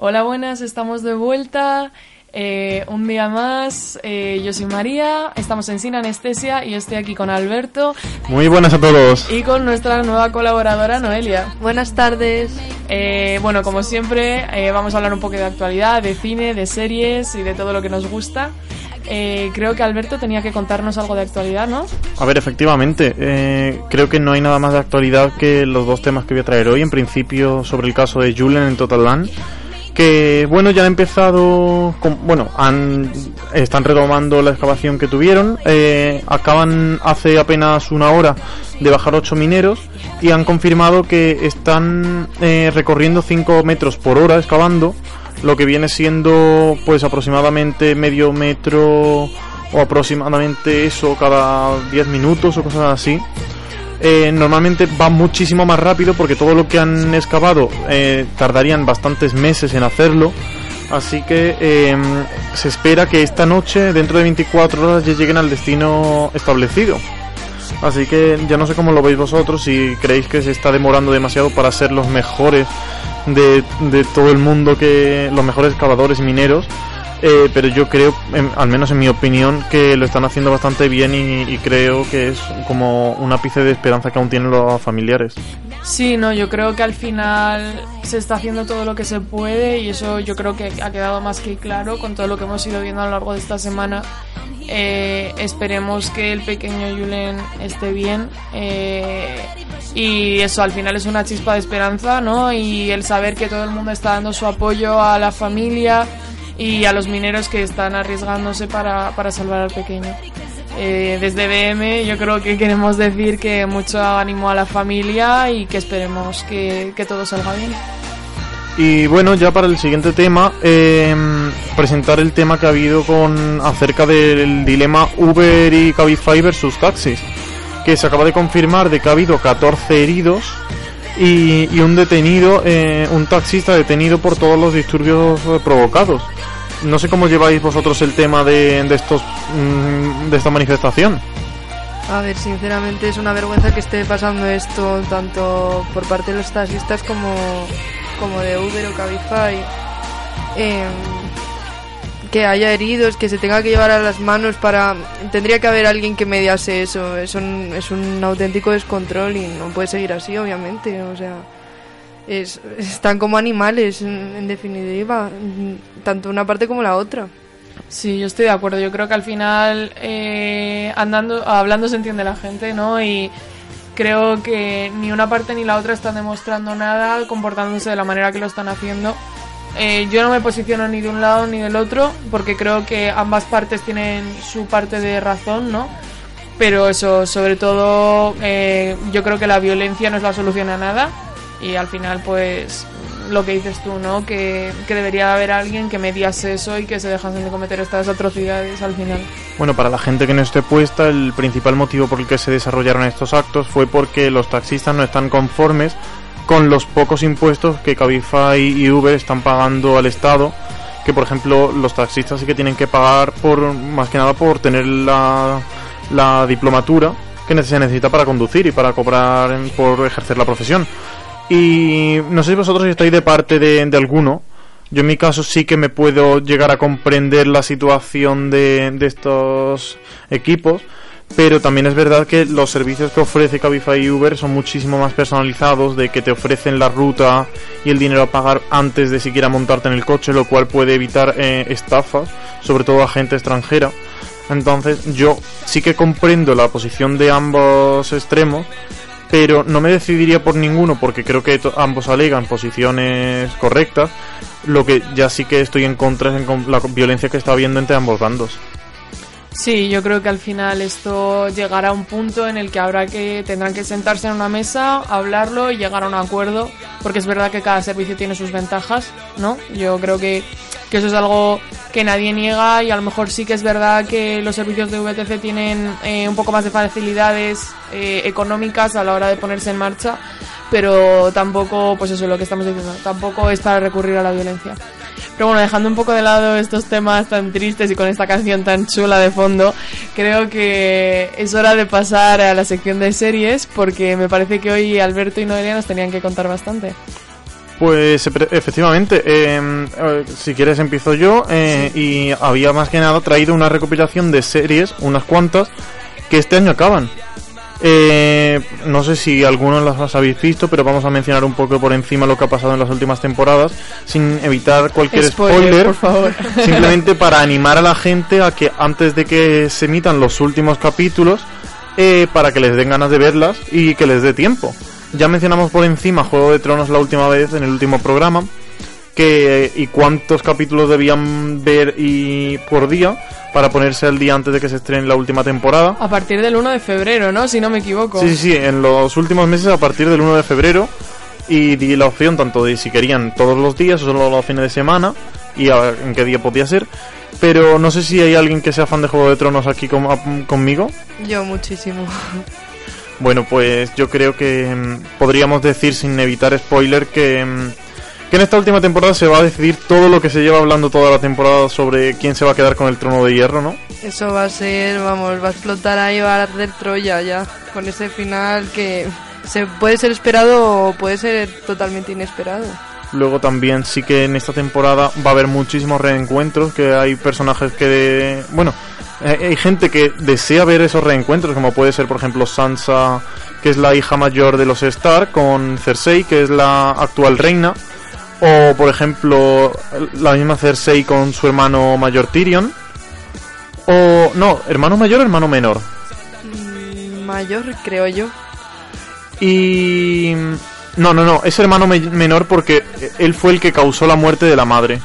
Hola, buenas, estamos de vuelta. Eh, un día más, eh, yo soy María, estamos en Sin Anestesia y estoy aquí con Alberto. Muy buenas a todos. Y con nuestra nueva colaboradora Noelia. Buenas tardes. Eh, bueno, como siempre, vamos a hablar un poco de actualidad, de cine, de series y de todo lo que nos gusta. creo que Alberto tenía que contarnos algo de actualidad, ¿no? A ver, efectivamente, creo que no hay nada más de actualidad que los dos temas que voy a traer hoy. En principio, sobre el caso de Julen en Total Land que bueno ya han empezado bueno han están retomando la excavación que tuvieron eh, acaban hace apenas una hora de bajar ocho mineros y han confirmado que están eh, recorriendo 5 metros por hora excavando lo que viene siendo pues aproximadamente medio metro o aproximadamente eso cada 10 minutos o cosas así eh, normalmente va muchísimo más rápido porque todo lo que han excavado eh, tardarían bastantes meses en hacerlo. Así que em, se espera que esta noche, dentro de 24 horas, ya lleguen al destino establecido. Así que ya no sé cómo lo veis vosotros, si creéis que se está demorando demasiado para ser los mejores de, todo el mundo, que los mejores excavadores mineros eh, pero yo creo, al menos en mi opinión, que lo están haciendo bastante bien y, creo que es como un ápice de esperanza que aún tienen los familiares. Sí, no, yo creo que al final se está haciendo todo lo que se puede y eso yo creo que ha quedado más que claro con todo lo que hemos ido viendo a lo largo de esta semana. Eh, esperemos que el pequeño Julen esté bien eh, y eso al final es una chispa de esperanza, ¿no? Y el saber que todo el mundo está dando su apoyo a la familia y a los mineros que están arriesgándose para, para salvar al pequeño. Eh, desde BM yo creo que queremos decir que mucho ánimo a la familia y que esperemos que, que todo salga bien. Y bueno, ya para el siguiente tema, em, presentar el tema que ha habido con acerca del dilema Uber y Cabify versus taxis, que se acaba de confirmar de que ha habido 14 heridos y, y un detenido, eh, un taxista detenido por todos los disturbios eh, provocados. No sé cómo lleváis vosotros el tema de, de estos mm, de esta manifestación. A ver, sinceramente es una vergüenza que esté pasando esto tanto por parte de los taxistas como, como de Uber o Cabify. Eh, que haya heridos, que se tenga que llevar a las manos para... Tendría que haber alguien que mediase eso. Es un, es un auténtico descontrol y no puede seguir así, obviamente. O sea, es, están como animales, en, definitiva, tanto una parte como la otra. Sí, yo estoy de acuerdo. Yo creo que al final, eh, andando, hablando se entiende la gente, ¿no? Y creo que ni una parte ni la otra están demostrando nada, comportándose de la manera que lo están haciendo. Eh, yo no me posiciono ni de un lado ni del otro, porque creo que ambas partes tienen su parte de razón, ¿no? Pero eso, sobre todo, eh, yo creo que la violencia no es la solución a nada y al final, pues, lo que dices tú, ¿no? Que, que debería haber alguien que mediase eso y que se dejasen de cometer estas atrocidades al final. Bueno, para la gente que no esté puesta, el principal motivo por el que se desarrollaron estos actos fue porque los taxistas no están conformes con los pocos impuestos que Cabify y Uber están pagando al Estado, que por ejemplo los taxistas sí que tienen que pagar por más que nada por tener la, la diplomatura que se necesita para conducir y para cobrar por ejercer la profesión. Y no sé si vosotros estáis de parte de, de alguno. Yo en mi caso sí que me puedo llegar a comprender la situación de, de estos equipos pero también es verdad que los servicios que ofrece Cabify y Uber son muchísimo más personalizados, de que te ofrecen la ruta y el dinero a pagar antes de siquiera montarte en el coche, lo cual puede evitar eh, estafas, sobre todo a gente extranjera. Entonces yo sí que comprendo la posición de ambos extremos, pero no me decidiría por ninguno porque creo que ambos alegan posiciones correctas. Lo que ya sí que estoy en contra es en la violencia que está habiendo entre ambos bandos. Sí, yo creo que al final esto llegará a un punto en el que habrá que tendrán que sentarse en una mesa, hablarlo y llegar a un acuerdo, porque es verdad que cada servicio tiene sus ventajas, ¿no? Yo creo que, que eso es algo que nadie niega y a lo mejor sí que es verdad que los servicios de VTC tienen eh, un poco más de facilidades eh, económicas a la hora de ponerse en marcha, pero tampoco, pues eso es lo que estamos diciendo, tampoco es para recurrir a la violencia. Pero bueno, dejando un poco de lado estos temas tan tristes y con esta canción tan chula de fondo, creo que es hora de pasar a la sección de series porque me parece que hoy Alberto y Noelia nos tenían que contar bastante. Pues epre- efectivamente, eh, eh, si quieres empiezo yo eh, y había más que nada traído una recopilación de series, unas cuantas, que este año acaban. Eh, no sé si algunos las habéis visto, pero vamos a mencionar un poco por encima lo que ha pasado en las últimas temporadas, sin evitar cualquier Spoiler, spoiler, por favor. simplemente para animar a la gente a que antes de que se emitan los últimos capítulos, eh, para que les den ganas de verlas y que les dé tiempo. Ya mencionamos por encima Juego de Tronos la última vez en el último programa, que y cuántos capítulos debían ver y por día para ponerse al día antes de que se estrene la última temporada. A partir del 1 de febrero, ¿no? Si no me equivoco. Sí, sí, sí, en los últimos meses a partir del 1 de febrero y di la opción tanto de si querían todos los días o solo los fines de semana y a en qué día podía ser. Pero no sé si hay alguien que sea fan de Juego de Tronos aquí con- a- conmigo. Yo muchísimo. Bueno, pues yo creo que mm, podríamos decir sin evitar spoiler que, mm, que en esta última temporada se va a decidir todo lo que se lleva hablando toda la temporada sobre quién se va a quedar con el trono de hierro, ¿no? Eso va a ser, vamos, va a explotar ahí, va a arder Troya ya. Con ese final que se puede ser esperado o puede ser totalmente inesperado. Luego también sí que en esta temporada va a haber muchísimos reencuentros, que hay personajes que... Bueno, eh, hay gente que desea ver esos reencuentros, como puede ser por ejemplo Sansa, que es la hija mayor de los Stark, con Cersei, que es la actual reina. O por ejemplo la misma Cersei con su hermano mayor Tyrion. O no, hermano mayor o hermano menor. Mm, Mayor, creo yo. Y... No, no, no, es hermano me- menor porque él fue el que causó la muerte de la madre.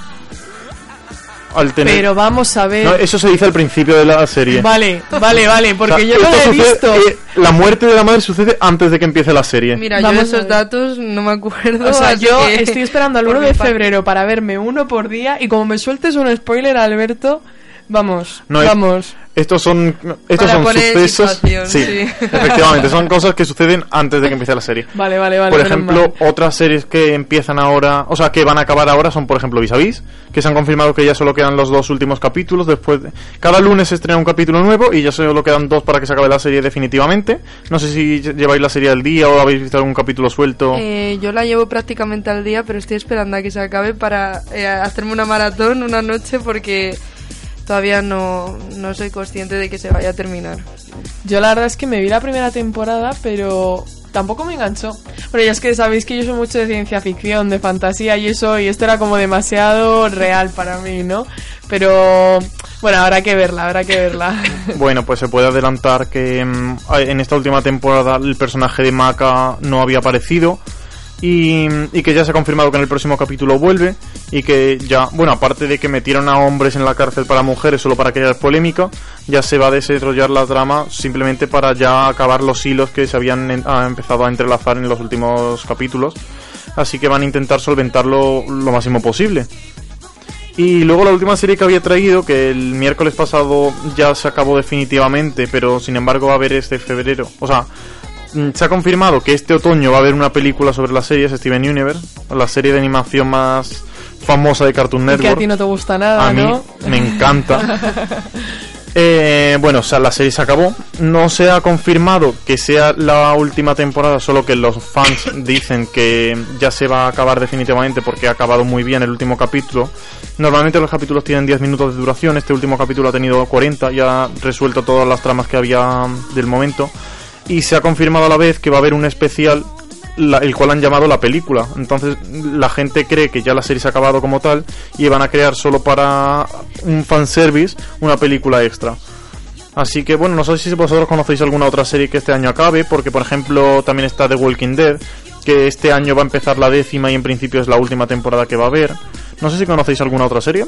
Al tener... Pero vamos a ver. No, eso se dice al principio de la serie. Vale, vale, vale, porque O sea, yo no lo he sucede- visto. eh, la muerte de la madre sucede antes de que empiece la serie. Mira, Vamos yo de esos datos no me acuerdo. O sea, yo que, estoy esperando al por 1 mi de febrero para verme uno por día y como me sueltes un spoiler, Alberto, vamos, No es- vamos. Estos son estos Para son sucesos. sí, sí. efectivamente, son cosas que suceden antes de que empiece la serie. Vale, vale, vale. por ejemplo, mal. otras series que empiezan ahora, o sea, que van a acabar ahora son, por ejemplo, Vis a Vis, que se han confirmado que ya solo quedan los dos últimos capítulos. Después, de- cada lunes se estrena un capítulo nuevo y ya solo quedan dos para que se acabe la serie definitivamente. No sé si lleváis la serie al día o habéis visto algún capítulo suelto. Eh, yo la llevo prácticamente al día, pero estoy esperando a que se acabe para eh, hacerme una maratón una noche porque todavía no, no soy consciente de que se vaya a terminar. Yo la verdad es que me vi la primera temporada, pero tampoco me enganchó. Pero ya es que sabéis que yo soy mucho de ciencia ficción, de fantasía y eso, y esto era como demasiado real para mí, ¿no? Pero bueno, habrá que verla, habrá que verla. Bueno, pues se puede adelantar que mm, en esta última temporada el personaje de Maka no había aparecido y, y que ya se ha confirmado que en el próximo capítulo vuelve y que ya, bueno, aparte de que metieron a hombres en la cárcel para mujeres solo para crear polémica, ya se va a desarrollar la trama simplemente para ya acabar los hilos que se habían empezado a entrelazar en los últimos capítulos. Así que van a intentar solventarlo lo máximo posible. Y luego la última serie que había traído, que el miércoles pasado ya se acabó definitivamente, pero sin embargo va a haber este febrero. O sea, se ha confirmado que este otoño va a haber una película sobre las series Steven Universe, la serie de animación más famosa de Cartoon que a Network. ti no te gusta nada, A mí ¿no? me encanta. Eh, bueno, o sea, la serie se acabó. No se ha confirmado que sea la última temporada, solo que los fans dicen que ya se va a acabar definitivamente porque ha acabado muy bien el último capítulo. Normalmente los capítulos tienen 10 minutos de duración, este último capítulo ha tenido 40 y ha resuelto todas las tramas que había del momento. Y se ha confirmado a la vez que va a haber un especial la- el cual han llamado la película. Entonces la gente cree que ya la serie se ha acabado como tal y van a crear solo para un fanservice una película extra. Así que bueno, no sé si vosotros conocéis alguna otra serie que este año acabe, porque por ejemplo también está The Walking Dead, que este año va a empezar la décima y en principio es la última temporada que va a haber. No sé si conocéis alguna otra serie.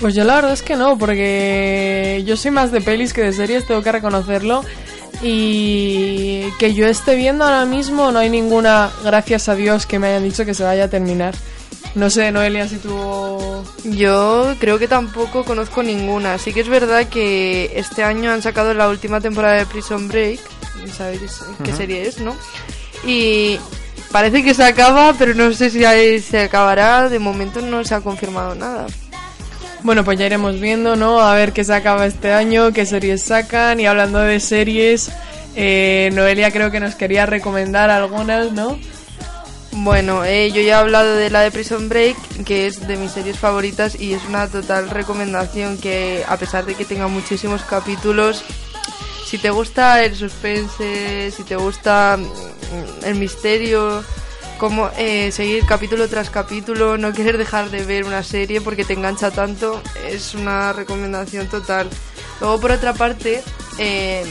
Pues yo la verdad es que no, porque yo soy más de pelis que de series, tengo que reconocerlo. Y que yo esté viendo ahora mismo no hay ninguna, gracias a Dios, que me hayan dicho que se vaya a terminar. No sé, Noelia, si tú... Yo creo que tampoco conozco ninguna. Sí que es verdad que este año han sacado la última temporada de Prison Break. ¿Sabéis qué serie es, no? Y parece que se acaba, pero no sé si ahí se acabará. De momento no se ha confirmado nada. Bueno, pues ya iremos viendo, ¿no? A ver qué se acaba este año, qué series sacan. Y hablando de series, eh, Noelia creo que nos quería recomendar algunas, ¿no? Bueno, eh, yo ya he hablado de la de Prison Break, que es de mis series favoritas y es una total recomendación que a pesar de que tenga muchísimos capítulos, si te gusta el suspense, si te gusta mm, el misterio, como eh, seguir capítulo tras capítulo, no querer dejar de ver una serie porque te engancha tanto, es una recomendación total. Luego, por otra parte, eh,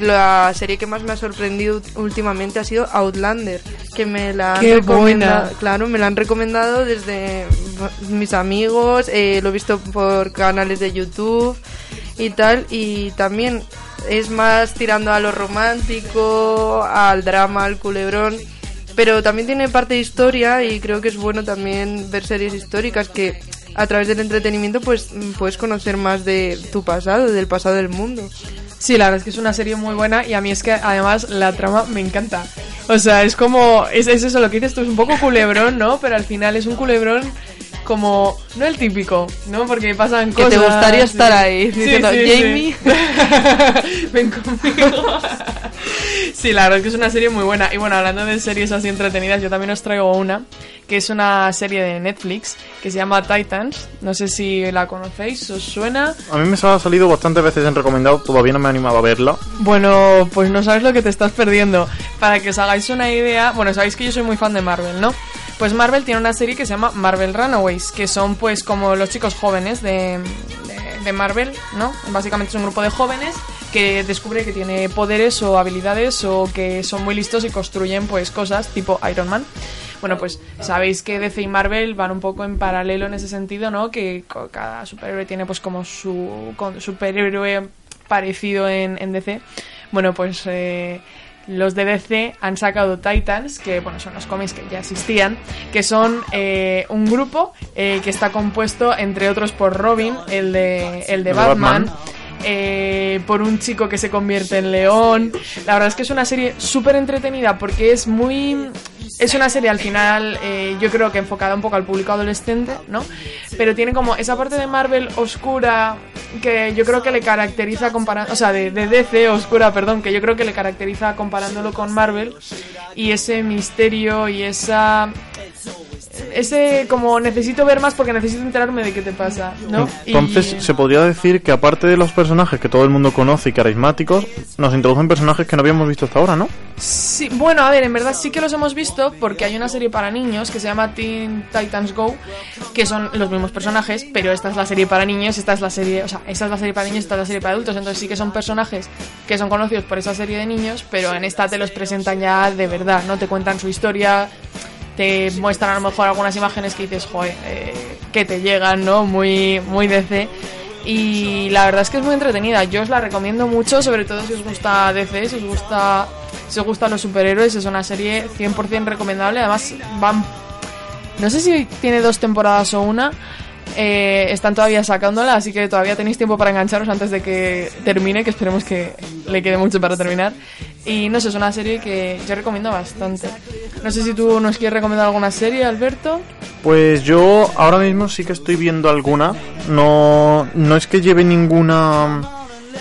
la serie que más me ha sorprendido últimamente ha sido Outlander, que me la han Qué recomendado, buena. claro, me la han recomendado desde mis amigos, eh, lo he visto por canales de YouTube y tal, y también es más tirando a lo romántico, al drama, al culebrón, pero también tiene parte de historia y creo que es bueno también ver series históricas que a través del entretenimiento pues mm, puedes conocer más de tu pasado, del pasado del mundo. Sí, la verdad es que es una serie muy buena y a mí es que además la trama me encanta. O sea, es como, es, es eso lo que dices tú, es un poco culebrón, ¿no? Pero al final es un culebrón como, no el típico, ¿no? Porque pasan Que cosas... te gustaría estar ahí, Sí, diciendo, sí, Jamie. sí. Ven conmigo. Sí, la verdad es que es una serie muy buena. Y bueno, hablando de series así entretenidas, yo también os traigo una, que es una serie de Netflix, que se llama Titans. No sé si la conocéis, ¿os suena? A mí me ha salido bastantes veces en recomendado, todavía no me he animado a verla. Bueno, pues no sabes lo que te estás perdiendo. Para que os hagáis una idea, bueno, sabéis que yo soy muy fan de Marvel, ¿no? Pues Marvel tiene una serie que se llama Marvel Runaways, que son pues como los chicos jóvenes de, Marvel, ¿no? Básicamente es un grupo de jóvenes que descubre que tiene poderes o habilidades o que son muy listos y construyen pues cosas tipo Iron Man. Bueno, pues sabéis que DC y Marvel van un poco en paralelo en ese sentido, ¿no? Que cada superhéroe tiene pues como su superhéroe parecido en, en DC. Bueno, pues eh, los de DC han sacado Titans, que bueno, son los cómics que ya existían, que son eh, un grupo eh, que está compuesto, entre otros, por Robin, el de, el de Batman. Batman. eh, por un chico que se convierte en león. La verdad es que es una serie súper entretenida porque es muy... Es una serie al final, eh, yo creo que enfocada un poco al público adolescente, ¿no? Pero tiene como esa parte de Marvel oscura que yo creo que le caracteriza comparando, o sea, de, de DC oscura, perdón, que yo creo que le caracteriza comparándolo con Marvel y ese misterio y esa ese como necesito ver más porque necesito enterarme de qué te pasa, ¿no? Entonces Y- se podría decir que aparte de los personajes que todo el mundo conoce y carismáticos, nos introducen personajes que no habíamos visto hasta ahora, ¿no? Sí, bueno, a ver, en verdad sí que los hemos visto porque hay una serie para niños que se llama Teen Titans Go, que son los mismos personajes, pero esta es la serie para niños, esta es la serie, o sea, esta es la serie para niños, esta es la serie para adultos, entonces sí que son personajes que son conocidos por esa serie de niños, pero en esta te los presentan ya de verdad, ¿no? Te cuentan su historia, te muestran a lo mejor algunas imágenes que dices, joder, eh, que te llegan, ¿no? Muy, muy DC. Y la verdad es que es muy entretenida. Yo os la recomiendo mucho, sobre todo si os gusta DC, si os gusta, si os gustan los superhéroes. Es una serie 100% recomendable. Además, van. No sé si tiene dos temporadas o una. Eh, están todavía sacándola, así que todavía tenéis tiempo para engancharos antes de que termine, que esperemos que le quede mucho para terminar. Y no sé, es una serie que yo recomiendo bastante. No sé si tú nos quieres recomendar alguna serie, Alberto. Pues yo ahora mismo sí que estoy viendo alguna. No, no es que lleve ninguna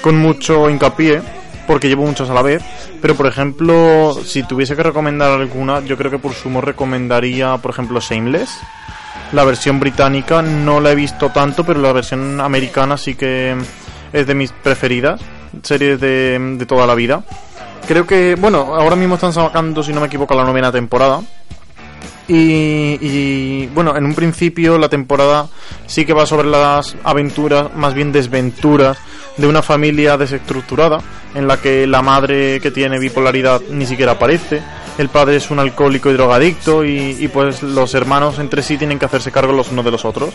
con mucho hincapié, porque llevo muchas a la vez. Pero por ejemplo, si tuviese que recomendar alguna, yo creo que por sumo recomendaría, por ejemplo, Shameless. La versión británica no la he visto tanto, pero la versión americana sí que es de mis preferidas. Series de, de toda la vida. Creo que, bueno, ahora mismo están sacando, si no me equivoco, la novena temporada. Y, y, bueno, en un principio la temporada sí que va sobre las aventuras, más bien desventuras, de una familia desestructurada, en la que la madre que tiene bipolaridad ni siquiera aparece, el padre es un alcohólico y drogadicto, y, pues los hermanos entre sí tienen que hacerse cargo los unos de los otros.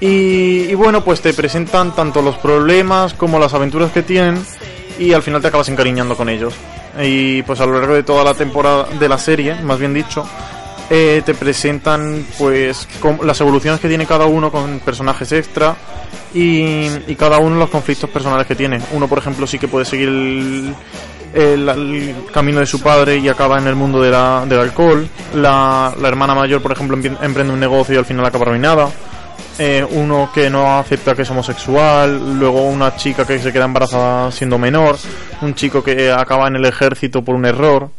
Y, y bueno, pues te presentan tanto los problemas como las aventuras que tienen, y al final te acabas encariñando con ellos. Y pues a lo largo de toda la temporada de la serie, más bien dicho, eh, te presentan pues las evoluciones que tiene cada uno con personajes extra y, y cada uno los conflictos personales que tiene. Uno, por ejemplo, sí que puede seguir el, el- el camino de su padre y acaba en el mundo de la- del alcohol. La, la hermana mayor, por ejemplo, emprende un negocio y al final acaba arruinada. Eh, uno que no acepta que es homosexual, luego una chica que se queda embarazada siendo menor, un chico que acaba en el ejército por un error.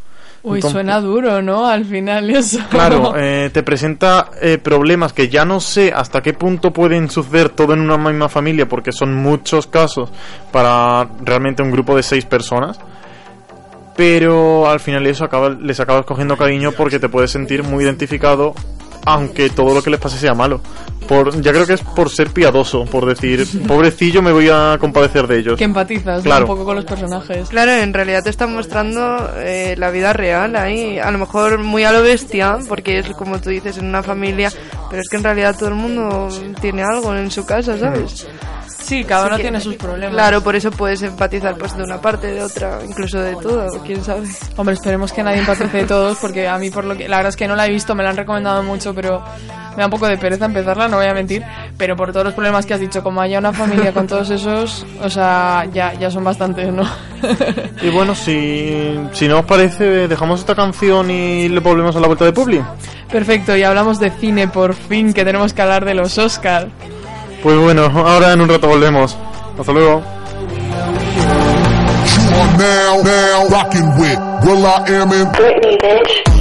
Uy, Entonces- suena duro, ¿no? Al final eso. Claro, eh, te presenta eh, problemas que ya no sé hasta qué punto pueden suceder todo en una misma familia, porque son muchos casos para realmente un grupo de seis personas. Pero al final eso les acabas cogiendo cariño porque te puedes sentir muy identificado, aunque todo lo que les pase sea malo. Por, ya creo que es por ser piadoso, por decir, pobrecillo, me voy a compadecer de ellos. que empatizas ¿no? Claro. un poco con los personajes. Claro, en realidad te están mostrando eh, la vida real ahí, a lo mejor muy a lo bestia, porque es como tú dices, en una familia, pero es que en realidad todo el mundo tiene algo en su casa, ¿sabes? Sí, cada uno tiene sus problemas. Claro, por eso puedes empatizar pues de una parte, de otra, incluso de todo, quién sabe. Hombre, esperemos que nadie empatice de todos, porque a mí, por lo que. La verdad es que no la he visto, me la han recomendado mucho, pero me da un poco de pereza empezarla, no voy a mentir. Pero por todos los problemas que has dicho, como haya una familia con todos esos, o sea, ya, ya son bastantes, ¿no? Y bueno, si, si no os parece, dejamos esta canción y le volvemos a la vuelta de Publi. Perfecto, y hablamos de cine por fin, que tenemos que hablar de los Oscar. Pues bueno, ahora en un rato volvemos. Hasta luego. You are now, now rocking with Will I Am in Britney, bitch.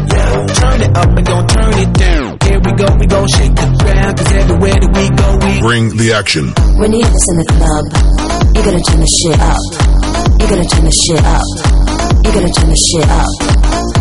Turn it up and don't turn it down. Here we go, we gon' shake the ground. Cause everywhere that we go, we Bring the Action. When you have this in the club, you gotta turn the shit up. You gotta turn the shit up. You gotta turn the shit up.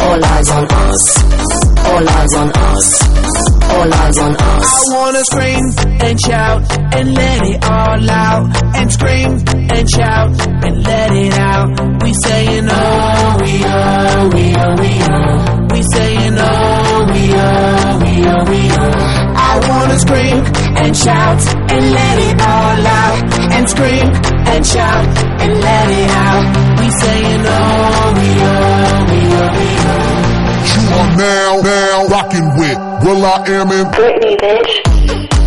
all eyes on us. All eyes on us. All eyes on us. I wanna scream and shout and let it all out. And scream and shout and let it out. We saying oh, we oh, we oh, we oh. We saying oh, we oh, we oh, we oh. I wanna scream and shout and let it all out. And scream and shout and let it out. We saying oh, we oh, we oh, we oh. You are now, now rocking with Will I Am in Britney, bitch.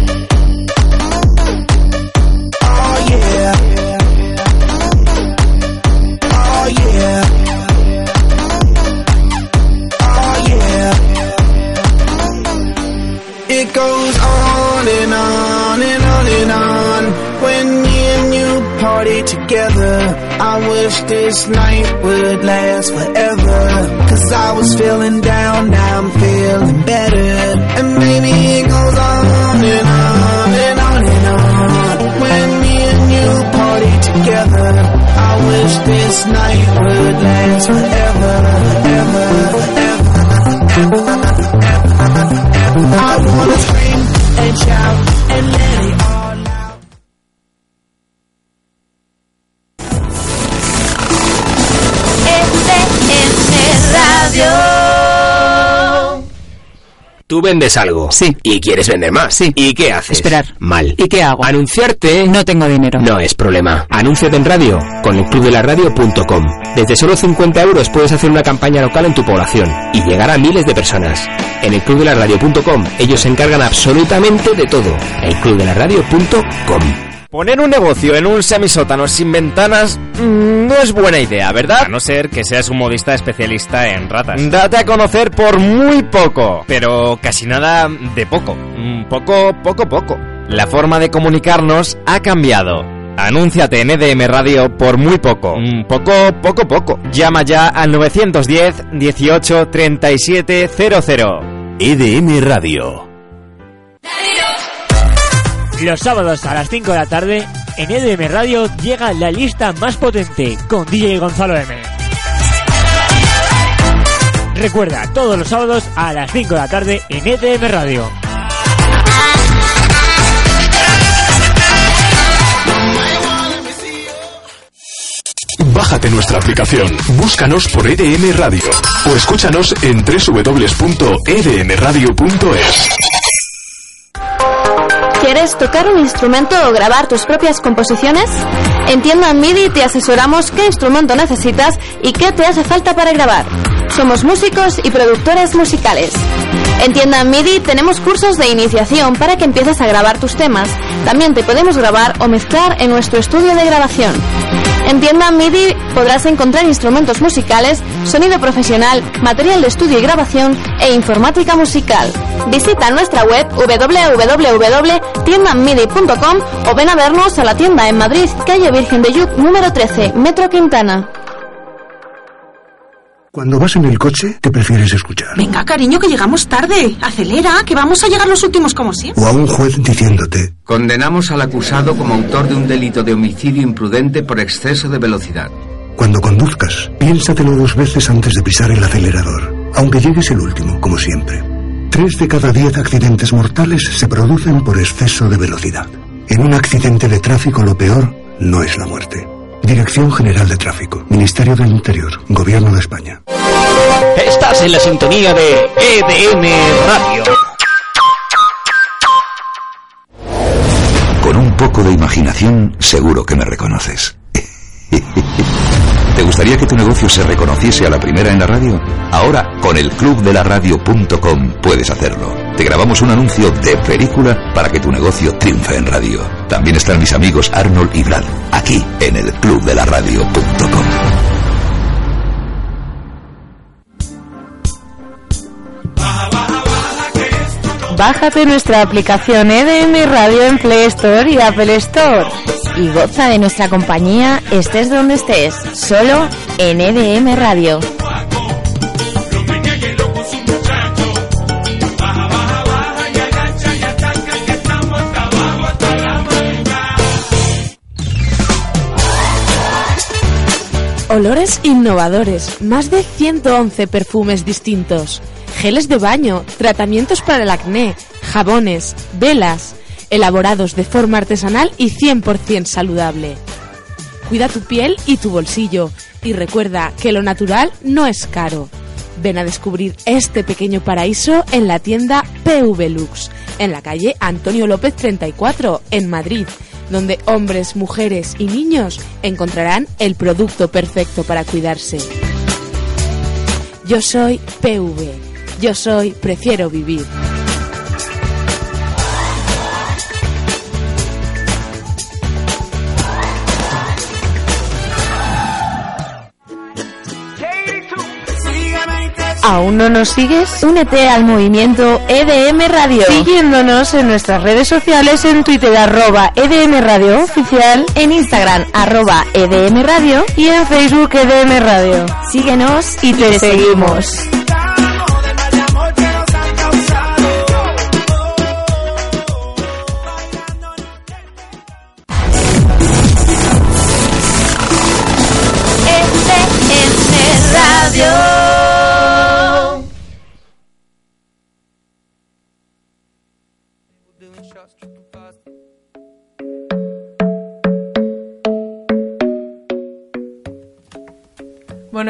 Wish this night would last forever. Cause I was feeling down, now I'm feeling better. And maybe it goes on and on and on and on. When me and you party together, I wish this night would last forever, ever, ever, ever, ever. I wanna scream and shout and let it Tú vendes algo. Sí. Y quieres vender más. Sí. ¿Y qué haces? Esperar. Mal. ¿Y qué hago? Anunciarte. No tengo dinero. No es problema. Anúnciate en radio con el clubdelaradio.com. Desde solo 50 euros puedes hacer una campaña local en tu población y llegar a miles de personas. En el clubdelaradio.com ellos se encargan absolutamente de todo. El clubdelaradio.com. Poner un negocio en un semisótano sin ventanas mm, no es buena idea, ¿verdad? A no ser que seas un modista especialista en ratas. Date a conocer por muy poco. Pero casi nada de poco. Mm, Poco, poco, poco. La forma de comunicarnos ha cambiado. Anúnciate en EDM Radio por muy poco. Mm, Poco, poco, poco. Llama ya al 910 18 37 00. EDM Radio. Los sábados a las 5 de la tarde, en EDM Radio llega la lista más potente con DJ Gonzalo M. Recuerda, todos los sábados a las 5 de la tarde en EDM Radio. Bájate nuestra aplicación, búscanos por EDM Radio o escúchanos en www.edmradio.es. ¿Quieres tocar un instrumento o grabar tus propias composiciones? En Tienda MIDI te asesoramos qué instrumento necesitas y qué te hace falta para grabar. Somos músicos y productores musicales. En Tienda MIDI tenemos cursos de iniciación para que empieces a grabar tus temas. También te podemos grabar o mezclar en nuestro estudio de grabación. En Tienda MIDI podrás encontrar instrumentos musicales, sonido profesional, material de estudio y grabación e informática musical. Visita nuestra web www.tiendamidi.com o ven a vernos a la tienda en Madrid, calle Virgen de Lluc, número 13, Metro Quintana. Cuando vas en el coche, ¿qué prefieres escuchar? Venga, cariño, que llegamos tarde. Acelera, que vamos a llegar los últimos como siempre. O a un juez diciéndote, Condenamos al acusado como autor de un delito de homicidio imprudente por exceso de velocidad. cuando conduzcas, piénsatelo dos veces antes de pisar el acelerador, aunque llegues el último, como siempre. Tres de cada diez accidentes mortales se producen por exceso de velocidad. En un accidente de tráfico lo peor no es la muerte. Dirección General de Tráfico, Ministerio del Interior, Gobierno de España. Estás en la sintonía de EDM Radio. Con un poco de imaginación, seguro que me reconoces. ¿Te gustaría que tu negocio se reconociese a la primera en la radio? Ahora, con el clubdelaradio.com puedes hacerlo. Te grabamos un anuncio de película para que tu negocio triunfe en radio. También están mis amigos Arnold y Brad, aquí en el clubdelaradio.com. Bájate nuestra aplicación EDM Radio en Play Store y Apple Store. Y goza de nuestra compañía estés donde estés, solo en EDM Radio. Olores innovadores, más de 111 perfumes distintos, geles de baño, tratamientos para el acné, jabones, velas, elaborados de forma artesanal y 100% saludable. Cuida tu piel y tu bolsillo y recuerda que lo natural no es caro. Ven a descubrir este pequeño paraíso en la tienda PV Lux, en la calle Antonio López 34, en Madrid, donde hombres, mujeres y niños encontrarán el producto perfecto para cuidarse. Yo soy PV. Yo soy Prefiero Vivir. ¿Aún no nos sigues? Únete al movimiento EDM Radio, siguiéndonos en nuestras redes sociales en Twitter arroba EDM Radio Oficial, en Instagram arroba EDM Radio y en Facebook EDM Radio. Síguenos y te, seguimos.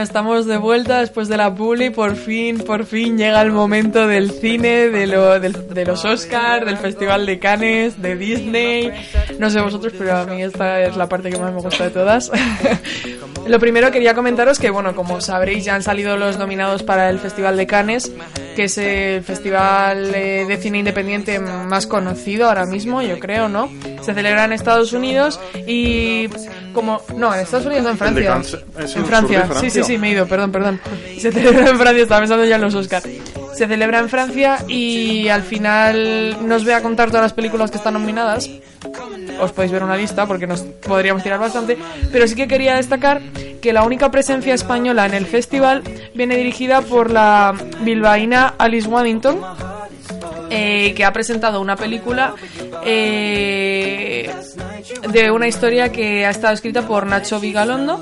Estamos de vuelta después de la publi. Por fin, por fin llega el momento del cine, de, lo, del- de los Oscars, del Festival de Cannes, de Disney. No sé vosotros, pero a mí esta es la parte que más me gusta de todas. Lo primero quería comentaros que, bueno, como sabréis, ya han salido los nominados para el Festival de Cannes, que es el festival eh, de cine independiente más conocido ahora mismo, yo creo, ¿no? Se celebra en Estados Unidos y como... No, en Estados Unidos, no, en de Francia. En Francia. de sí, sí, Francia. Me he ido, perdón, perdón. Se celebra en Francia, estaba pensando ya en los Oscars. Se celebra en Francia y al final no os voy a contar todas las películas que están nominadas. Os podéis ver una lista porque nos podríamos tirar bastante. Pero sí que quería destacar que la única presencia española en el festival viene dirigida por la bilbaína Alice Waddington, eh, que ha presentado una película eh, de una historia que ha estado escrita por Nacho Vigalondo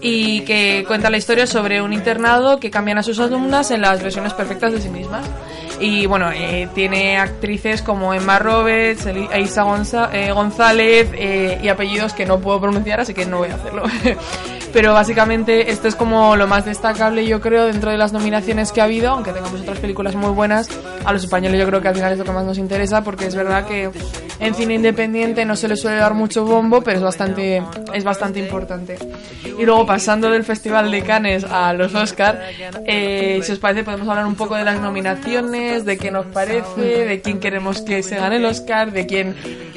y que cuenta la historia sobre un internado que cambian a sus alumnas en las versiones perfectas de sí mismas. Y bueno, eh, tiene actrices como Emma Roberts, Gonza- eh, González eh, y apellidos que no puedo pronunciar, así que no voy a hacerlo. Pero básicamente esto es como lo más destacable, yo creo, dentro de las nominaciones que ha habido, aunque tengamos otras películas muy buenas. A los españoles yo creo que al final es lo que más nos interesa, porque es verdad que en cine independiente no se le suele dar mucho bombo, pero es bastante, es bastante importante. Y luego pasando del Festival de Cannes a los Oscar, eh, si os parece podemos hablar un poco de las nominaciones, de qué nos parece, de quién queremos que se gane el Oscar, de quién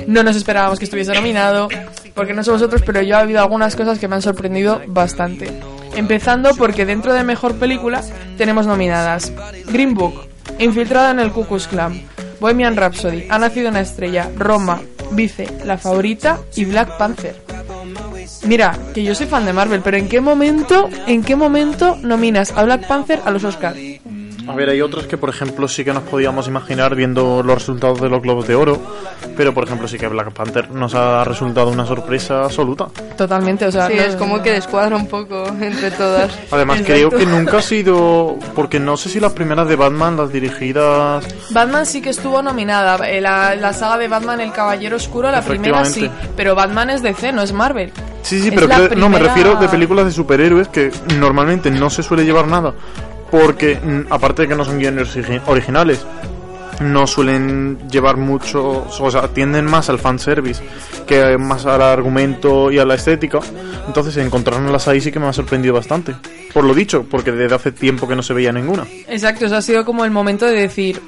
no nos esperábamos que estuviese nominado, porque no sé vosotros, pero yo ha habido algunas cosas que me han sorprendido bastante. Empezando porque dentro de Mejor Película tenemos nominadas Green Book, Infiltrada en el Ku Klux Bohemian Rhapsody, Ha nacido una estrella, Roma, Vice, La Favorita y Black Panther. Mira, que yo soy fan de Marvel, pero ¿en qué momento, en qué momento nominas a Black Panther a los Oscars? A ver, hay otros que, por ejemplo, sí que nos podíamos imaginar viendo los resultados de los Globos de Oro, pero, por ejemplo, sí que Black Panther nos ha resultado una sorpresa absoluta. Totalmente, o sea, Sí, no- es como que descuadra un poco entre todas. Además, creo que nunca ha sido... Porque no sé si las primeras de Batman, las dirigidas... Batman sí que estuvo nominada. eh, La, la saga de Batman, El Caballero Oscuro, la primera sí. Pero Batman es DC, no es Marvel. Sí, sí, Es pero no, me refiero de películas de superhéroes que normalmente no se suele llevar nada. Porque, mm, aparte de que no son guiones origi- originales, no suelen llevar mucho, o sea, tienden más al fanservice que más al argumento y a la estética. Entonces, encontrarlas ahí sí que me ha sorprendido bastante. Por lo dicho, porque desde hace tiempo que no se veía ninguna. Exacto, eso ha sido como el momento de decir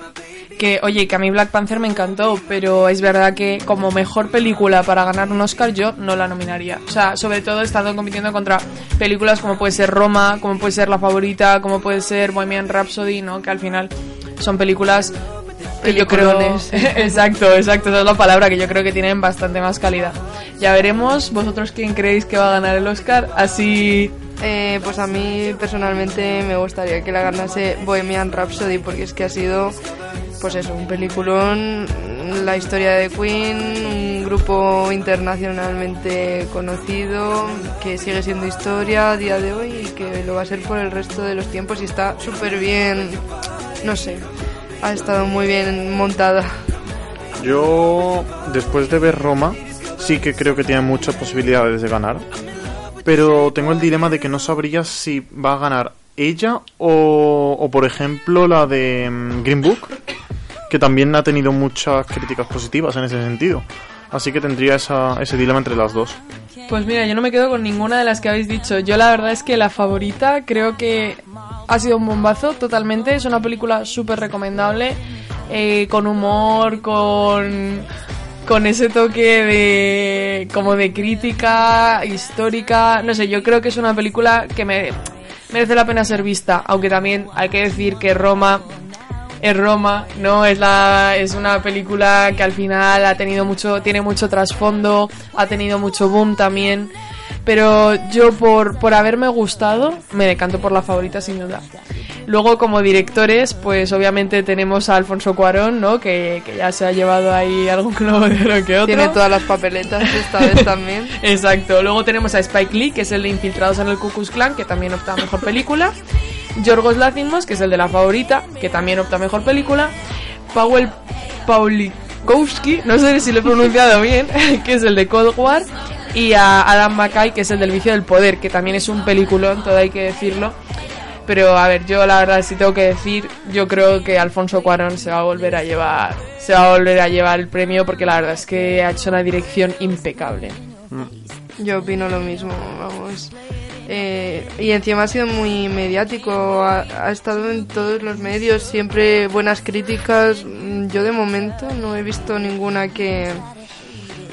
que, oye, que a mí Black Panther me encantó, pero es verdad que como mejor película para ganar un Oscar yo no la nominaría. O sea, sobre todo estando compitiendo contra películas como puede ser Roma, como puede ser La Favorita, como puede ser Bohemian Rhapsody, ¿no? Que al final son películas que yo creo... Exacto, exacto, esa es la palabra que yo creo que tienen bastante más calidad. Ya veremos, vosotros quién creéis que va a ganar el Oscar, así... Eh, pues a mí personalmente me gustaría que la ganase Bohemian Rhapsody porque es que ha sido, pues eso, un peliculón, la historia de Queen, un grupo internacionalmente conocido que sigue siendo historia a día de hoy y que lo va a ser por el resto de los tiempos y está súper bien, no sé, ha estado muy bien montada. Yo, después de ver Roma, sí que creo que tiene muchas posibilidades de ganar. Pero tengo el dilema de que no sabría si va a ganar ella o, o por ejemplo, la de mm, Green Book, que también ha tenido muchas críticas positivas en ese sentido. Así que tendría esa, ese dilema entre las dos. Pues mira, yo no me quedo con ninguna de las que habéis dicho. Yo la verdad es que la favorita creo que ha sido un bombazo totalmente. Es una película súper recomendable, eh, con humor, con, con ese toque de como de crítica histórica. No sé, yo creo que es una película que me, merece la pena ser vista. Aunque también hay que decir que Roma es Roma, ¿no? Es la es una película que al final ha tenido mucho tiene mucho trasfondo, ha tenido mucho boom también, pero yo por por haberme gustado me decanto por la favorita sin duda. Luego como directores, pues obviamente tenemos a Alfonso Cuarón, ¿no? Que, que ya se ha llevado ahí algún globo de oro que otro. Tiene todas las papeletas esta vez también. Exacto. Luego tenemos a Spike Lee, que es el de Infiltrados en el Ku Klux Klan, que también opta a Mejor Película. Yorgos Lanthimos, que es el de La Favorita, que también opta a Mejor Película. Powell Paulikowski, no sé si lo he pronunciado bien, que es el de Cold War. Y a Adam McKay, que es el del Vicio del Poder, que también es un peliculón, todo hay que decirlo. Pero a ver, yo la verdad si tengo que decir, yo creo que Alfonso Cuarón se va a volver a llevar, se va a volver a llevar el premio porque la verdad es que ha hecho una dirección impecable. Yo opino lo mismo, vamos. Eh, y encima ha sido muy mediático, ha, ha estado en todos los medios, siempre buenas críticas. Mm, Yo de momento no he visto ninguna que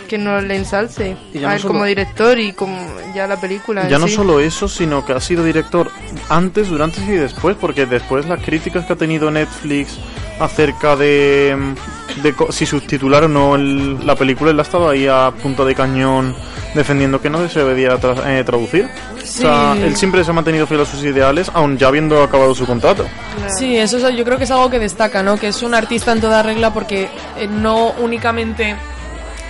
que no le ensalce Y ya a no él solo- como director y como ya la película. Ya no sí. solo eso, sino que ha sido director antes, durante y después, porque después las críticas que ha tenido Netflix acerca de, mm, de si subtitular o no el- la película, él ha estado ahí a punta de cañón defendiendo que no se debía tra- eh, traducir. Sí. O sea, él siempre se ha mantenido fiel a sus ideales, aun ya habiendo acabado su contrato. Sí, eso es- yo creo que es algo que destaca, ¿no? Que es un artista en toda regla porque eh, no únicamente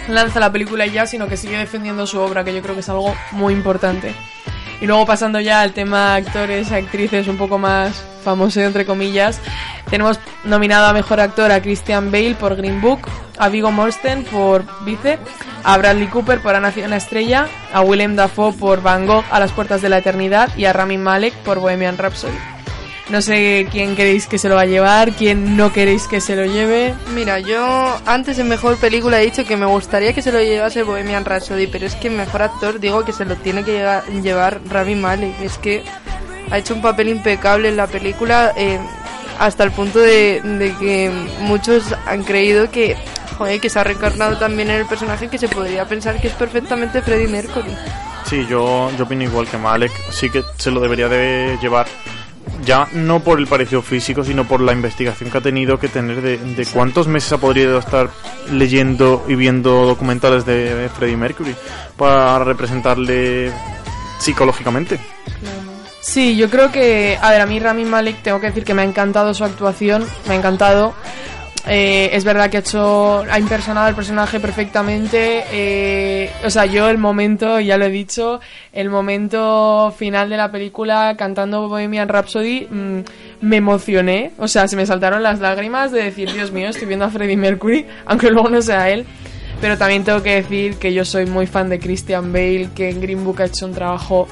lanza la película ya, sino que sigue defendiendo su obra, que yo creo que es algo muy importante. Y luego pasando ya al tema actores, actrices un poco más famoso entre comillas, tenemos nominado a mejor actor a Christian Bale por Green Book, a Vigo Mortensen por Vice, a Bradley Cooper por nacido una estrella, a Willem Dafoe por Van Gogh a las puertas de la eternidad y a Rami Malek por Bohemian Rhapsody. No sé quién queréis que se lo va a llevar, quién no queréis que se lo lleve. Mira, yo antes en mejor película he dicho que me gustaría que se lo llevase Bohemian Rhapsody, pero es que mejor actor digo que se lo tiene que llevar Rami Malek. Es que ha hecho un papel impecable en la película eh, hasta el punto de, de que muchos han creído que, joder, que se ha reencarnado también en el personaje que se podría pensar que es perfectamente Freddie Mercury. Sí, yo, yo opino igual que Malek. Sí que se lo debería de llevar. Ya no por el parecido físico, sino por la investigación que ha tenido que tener de, cuántos meses ha podido estar leyendo y viendo documentales de Freddie Mercury para representarle psicológicamente. Sí, yo creo que, a ver, a mí Rami Malek tengo que decir que me ha encantado su actuación, me ha encantado. Eh, es verdad que ha hecho, ha impersonado el personaje perfectamente. eh, o sea, yo el momento, ya lo he dicho, el momento final de la película cantando Bohemian Rhapsody, mm, me emocioné. O sea, se me saltaron las lágrimas de decir, Dios mío, estoy viendo a Freddie Mercury, aunque luego no sea él. Pero también tengo que decir que yo soy muy fan de Christian Bale, que en Green Book ha hecho un trabajo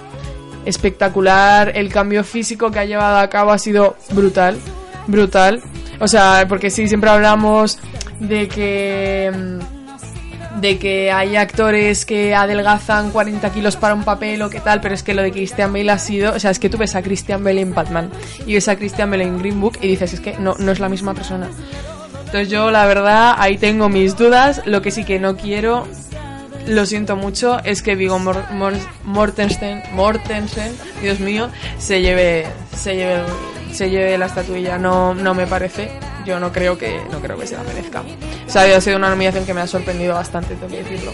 espectacular. El cambio físico que ha llevado a cabo ha sido brutal, brutal. O sea, porque sí, siempre hablamos de que mm, de que hay actores que adelgazan 40 kilos para un papel o qué tal, pero es que lo de Christian Bale ha sido, o sea, es que tú ves a Christian Bale en Batman y ves a Christian Bale en Green Book y dices, es que no, no es la misma persona. Entonces yo, la verdad, ahí tengo mis dudas. Lo que sí que no quiero, lo siento mucho, es que Viggo Mor- Mor- Mortensen, Mortensen, Dios mío, se lleve, se lleve, se lleve la estatuilla. No, no me parece. Yo no creo que, no creo que se la merezca. O sea, ha sido una nominación que me ha sorprendido bastante, tengo que decirlo.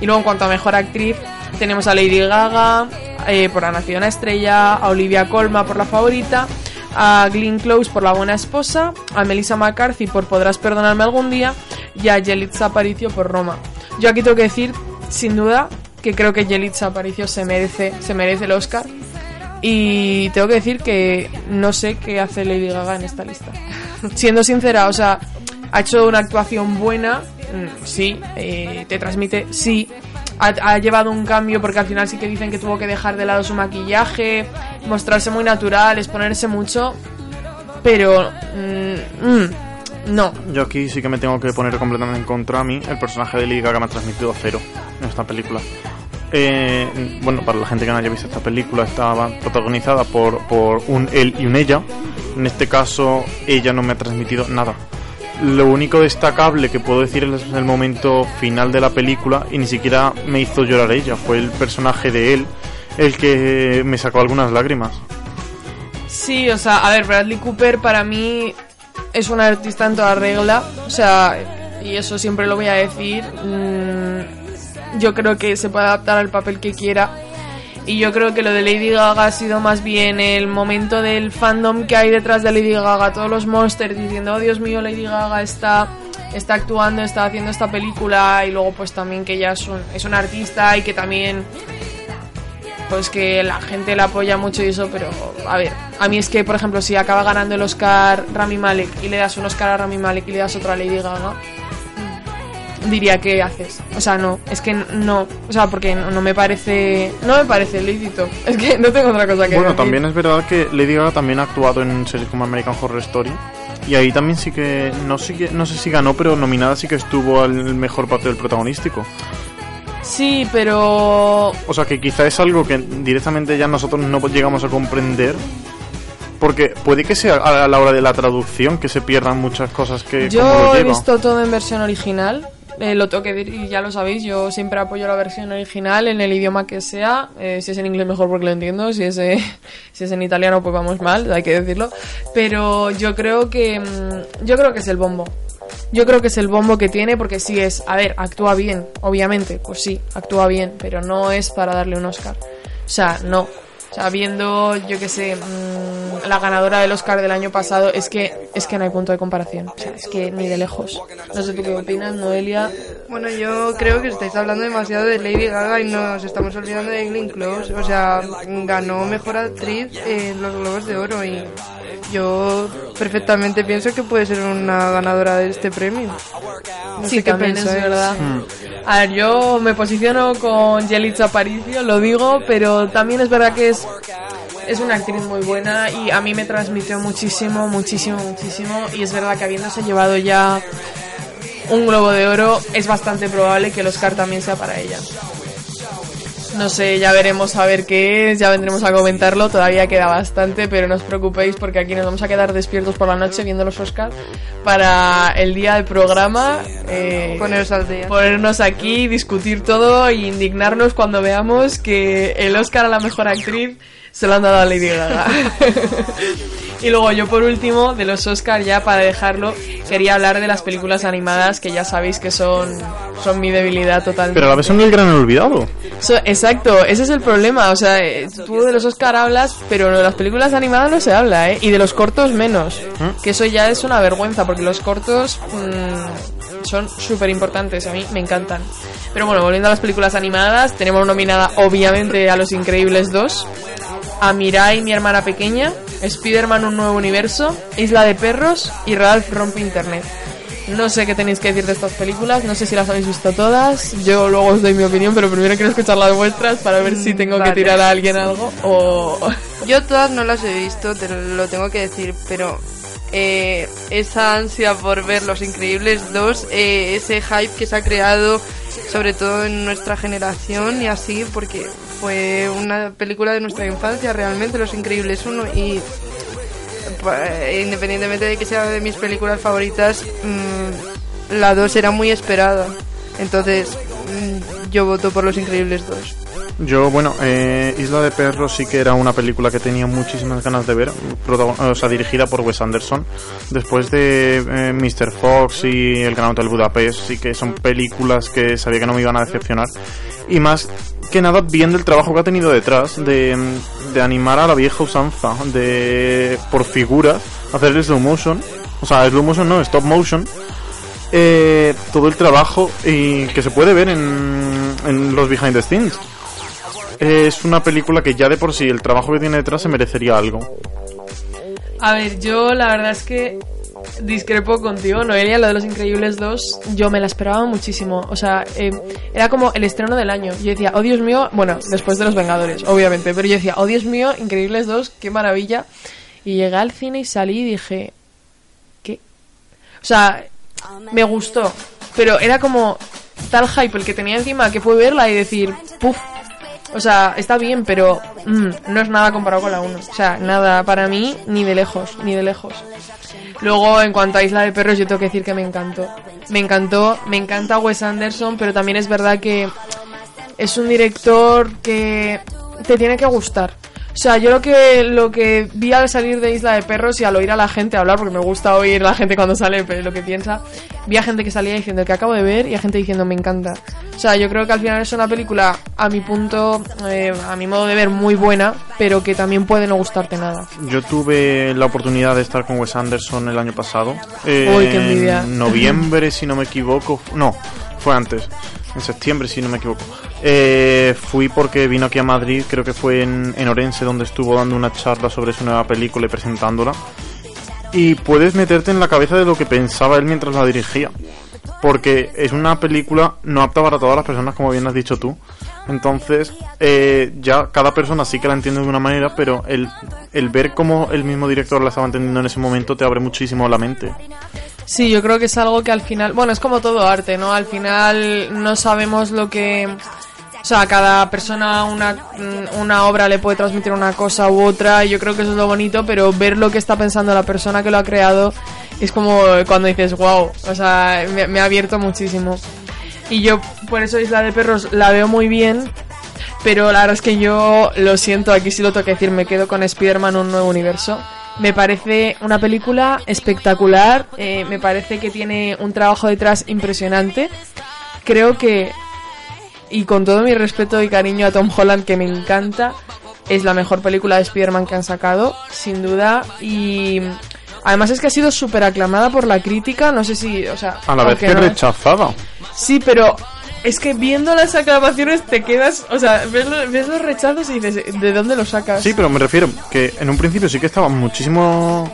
Y luego en cuanto a mejor actriz, tenemos a Lady Gaga eh, por La Nación Estrella, a Olivia Colma por La Favorita, a Glenn Close por La Buena Esposa, a Melissa McCarthy por Podrás Perdonarme Algún Día y a Yelitza Aparicio por Roma. Yo aquí tengo que decir, sin duda, que creo que Yelitza Aparicio se merece, se merece el Oscar. Y tengo que decir que no sé qué hace Lady Gaga en esta lista. Siendo sincera, o sea, ha hecho una actuación buena, mm, sí, eh, te transmite, sí. Ha, llevado un cambio porque al final sí que dicen que tuvo que dejar de lado su maquillaje, mostrarse muy natural, exponerse mucho, pero mm, mm, no. Yo aquí sí que me tengo que poner completamente en contra a mí. El personaje de Lady Gaga me ha transmitido cero en esta película. Eh, bueno, para la gente que no haya visto esta película, estaba protagonizada por, por un él y un ella. En este caso, ella no me ha transmitido nada. Lo único destacable que puedo decir es el momento final de la película y ni siquiera me hizo llorar ella, fue el personaje de él el que me sacó algunas lágrimas. Sí, o sea, a ver, Bradley Cooper para mí es un artista en toda regla, o sea, y eso siempre lo voy a decir. mm, yo creo que se puede adaptar al papel que quiera. Y yo creo que lo de Lady Gaga ha sido más bien el momento del fandom que hay detrás de Lady Gaga, todos los monsters diciendo, oh Dios mío, Lady Gaga está, está actuando, está haciendo esta película, y luego pues también que ella es un, es un artista y que también pues que la gente la apoya mucho y eso, pero a ver, a mí es que, por ejemplo, si acaba ganando el Oscar Rami Malek y le das un Oscar a Rami Malek y le das otro a Lady Gaga, diría ¿qué haces? O sea, no, es que no, o sea, porque no, no me parece, no me parece lícito, es que no tengo otra cosa que Bueno, decir. también es verdad que Lady Gaga también ha actuado en series como American Horror Story. Y ahí también sí que, no sé, que- no sé si ganó, pero nominada sí que estuvo al mejor papel protagonístico. Sí, pero O sea que quizá es algo que directamente ya nosotros no llegamos a comprender. Porque puede que sea a la hora de la traducción que se pierdan muchas cosas que como lo Yo he visto todo en versión original. Eh, lo tengo que decir y ya lo sabéis, yo siempre apoyo la versión original en el idioma que sea. eh, si es en inglés mejor porque lo entiendo, si es, eh, si es en italiano pues vamos mal, hay que decirlo. Pero yo creo que mm, yo creo que es el bombo. Yo creo que es el bombo que tiene porque sí es, a ver, actúa bien, obviamente, pues sí, actúa bien, pero no es para darle un Oscar. O sea, no. O sea, viendo, yo que sé, mm, la ganadora del Oscar del año pasado, es que es que no hay punto de comparación. O sea, es que ni de lejos. No sé tú qué opinas, Noelia. Bueno, yo creo que estáis hablando demasiado de Lady Gaga y nos estamos olvidando de Glenn Close. O sea, ganó mejor actriz en los Globos de Oro y yo perfectamente pienso que puede ser una ganadora de este premio. No Sí, sé qué es verdad. Hmm. A ver, yo me posiciono con Yelitza Aparicio, lo digo, pero también es verdad que es, es una actriz muy buena y a mí me transmitió muchísimo, muchísimo, muchísimo. Y es verdad que habiéndose llevado ya un globo de oro, es bastante probable que el Oscar también sea para ella. No sé, ya veremos a ver qué es, ya vendremos a comentarlo, todavía queda bastante, pero no os preocupéis porque aquí nos vamos a quedar despiertos por la noche viendo los Oscars para el día del programa. eh, al día. ponernos aquí, discutir todo e indignarnos cuando veamos que el Oscar a la mejor actriz se lo han dado a Lady Gaga. y luego yo por último, de los Oscar ya para dejarlo, quería hablar de las películas animadas que ya sabéis que son, son mi debilidad totalmente. Pero a la vez son el gran olvidado. So- exacto, ese es el problema. O sea, eh, tú de los Oscar hablas, pero de las películas animadas no se habla, ¿eh? Y de los cortos menos. Que eso ya es una vergüenza, porque los cortos mm, son súper importantes. A mí me encantan. Pero bueno, volviendo a las películas animadas, tenemos nominada obviamente a Los Increíbles 2, a Mirai, mi hermana pequeña, Spider-Man, un nuevo universo, Isla de Perros y Ralph rompe Internet. No sé qué tenéis que decir de estas películas, no sé si las habéis visto todas. Yo luego os doy mi opinión, pero primero quiero escuchar las vuestras para ver si tengo que tirar a alguien algo o... Yo todas no las he visto, te lo tengo que decir, pero eh, esa ansia por ver Los Increíbles 2, eh, ese hype que se ha creado, sobre todo en nuestra generación y así, porque fue una película de nuestra infancia realmente, Los Increíbles 1, y pues, independientemente de que sea de mis películas favoritas, mm, la 2 era muy esperada. Entonces, mm, yo voto por Los Increíbles 2. Yo, bueno, eh, Isla de Perros sí que era una película que tenía muchísimas ganas de ver, o sea, dirigida por Wes Anderson. Después de eh, Mr. Fox y El Gran Hotel Budapest, sí que son películas que sabía que no me iban a decepcionar. Y más que nada viendo el trabajo que ha tenido detrás de, animar a la vieja usanza, de por figuras, hacer slow motion, o sea, slow motion no, stop motion, eh, todo el trabajo y que se puede ver en, en los behind the scenes. Es una película que ya de por sí el trabajo que tiene detrás se merecería algo. A ver, yo la verdad es que discrepo contigo, Noelia, lo de Los Increíbles 2, yo me la esperaba muchísimo. O sea, eh, era como el estreno del año. Yo decía, oh Dios mío, bueno, después de Los Vengadores, obviamente, pero yo decía, oh Dios mío, Increíbles 2, qué maravilla. Y llegué al cine y salí y dije, ¿qué? O sea, me gustó, pero era como tal hype el que tenía encima que fue verla y decir, puff. O sea, está bien, pero mm, no es nada comparado con la 1. O sea, nada para mí, ni de lejos, ni de lejos. Luego, en cuanto a Isla de Perros, yo tengo que decir que me encantó. Me encantó, me encanta Wes Anderson, pero también es verdad que es un director que te tiene que gustar. O sea, yo lo que lo que vi al salir de Isla de Perros y al oír a la gente hablar, porque me gusta oír a la gente cuando sale pero lo que piensa, vi a gente que salía diciendo que acabo de ver y a gente diciendo me encanta. O sea, yo creo que al final es una película, a mi punto, eh, a mi modo de ver, muy buena, pero que también puede no gustarte nada. Yo tuve la oportunidad de estar con Wes Anderson el año pasado. Uy, qué envidia. En noviembre, si no me equivoco. No, fue antes. En septiembre, si no me equivoco. Eh, fui porque vino aquí a Madrid, creo que fue en, en Orense, donde estuvo dando una charla sobre su nueva película y presentándola. Y puedes meterte en la cabeza de lo que pensaba él mientras la dirigía. Porque es una película no apta para todas las personas, como bien has dicho tú. Entonces, eh, ya cada persona sí que la entiende de una manera, pero el, el ver cómo el mismo director la estaba entendiendo en ese momento te abre muchísimo la mente. Sí, yo creo que es algo que al final, bueno, es como todo arte, ¿no? Al final no sabemos lo que... O sea, cada persona una, una obra le puede transmitir una cosa u otra, y yo creo que eso es lo bonito, pero ver lo que está pensando la persona que lo ha creado es como cuando dices, wow, o sea, me ha abierto muchísimo. Y yo, por eso Isla de Perros la veo muy bien, pero la verdad es que yo lo siento, aquí sí lo tengo que decir, me quedo con Spider-Man un nuevo universo. Me parece una película espectacular, eh, me parece que tiene un trabajo detrás impresionante. Creo que, y con todo mi respeto y cariño a Tom Holland, que me encanta, es la mejor película de Spider-Man que han sacado, sin duda. Y además es que ha sido súper aclamada por la crítica, no sé si, o sea... A la vez que no- rechazada. Sí, pero es que viendo las aclamaciones te quedas, o sea, ves, lo- ves los rechazos y dices, ¿de dónde los sacas? Sí, pero me refiero que en un principio sí que estaba muchísimo,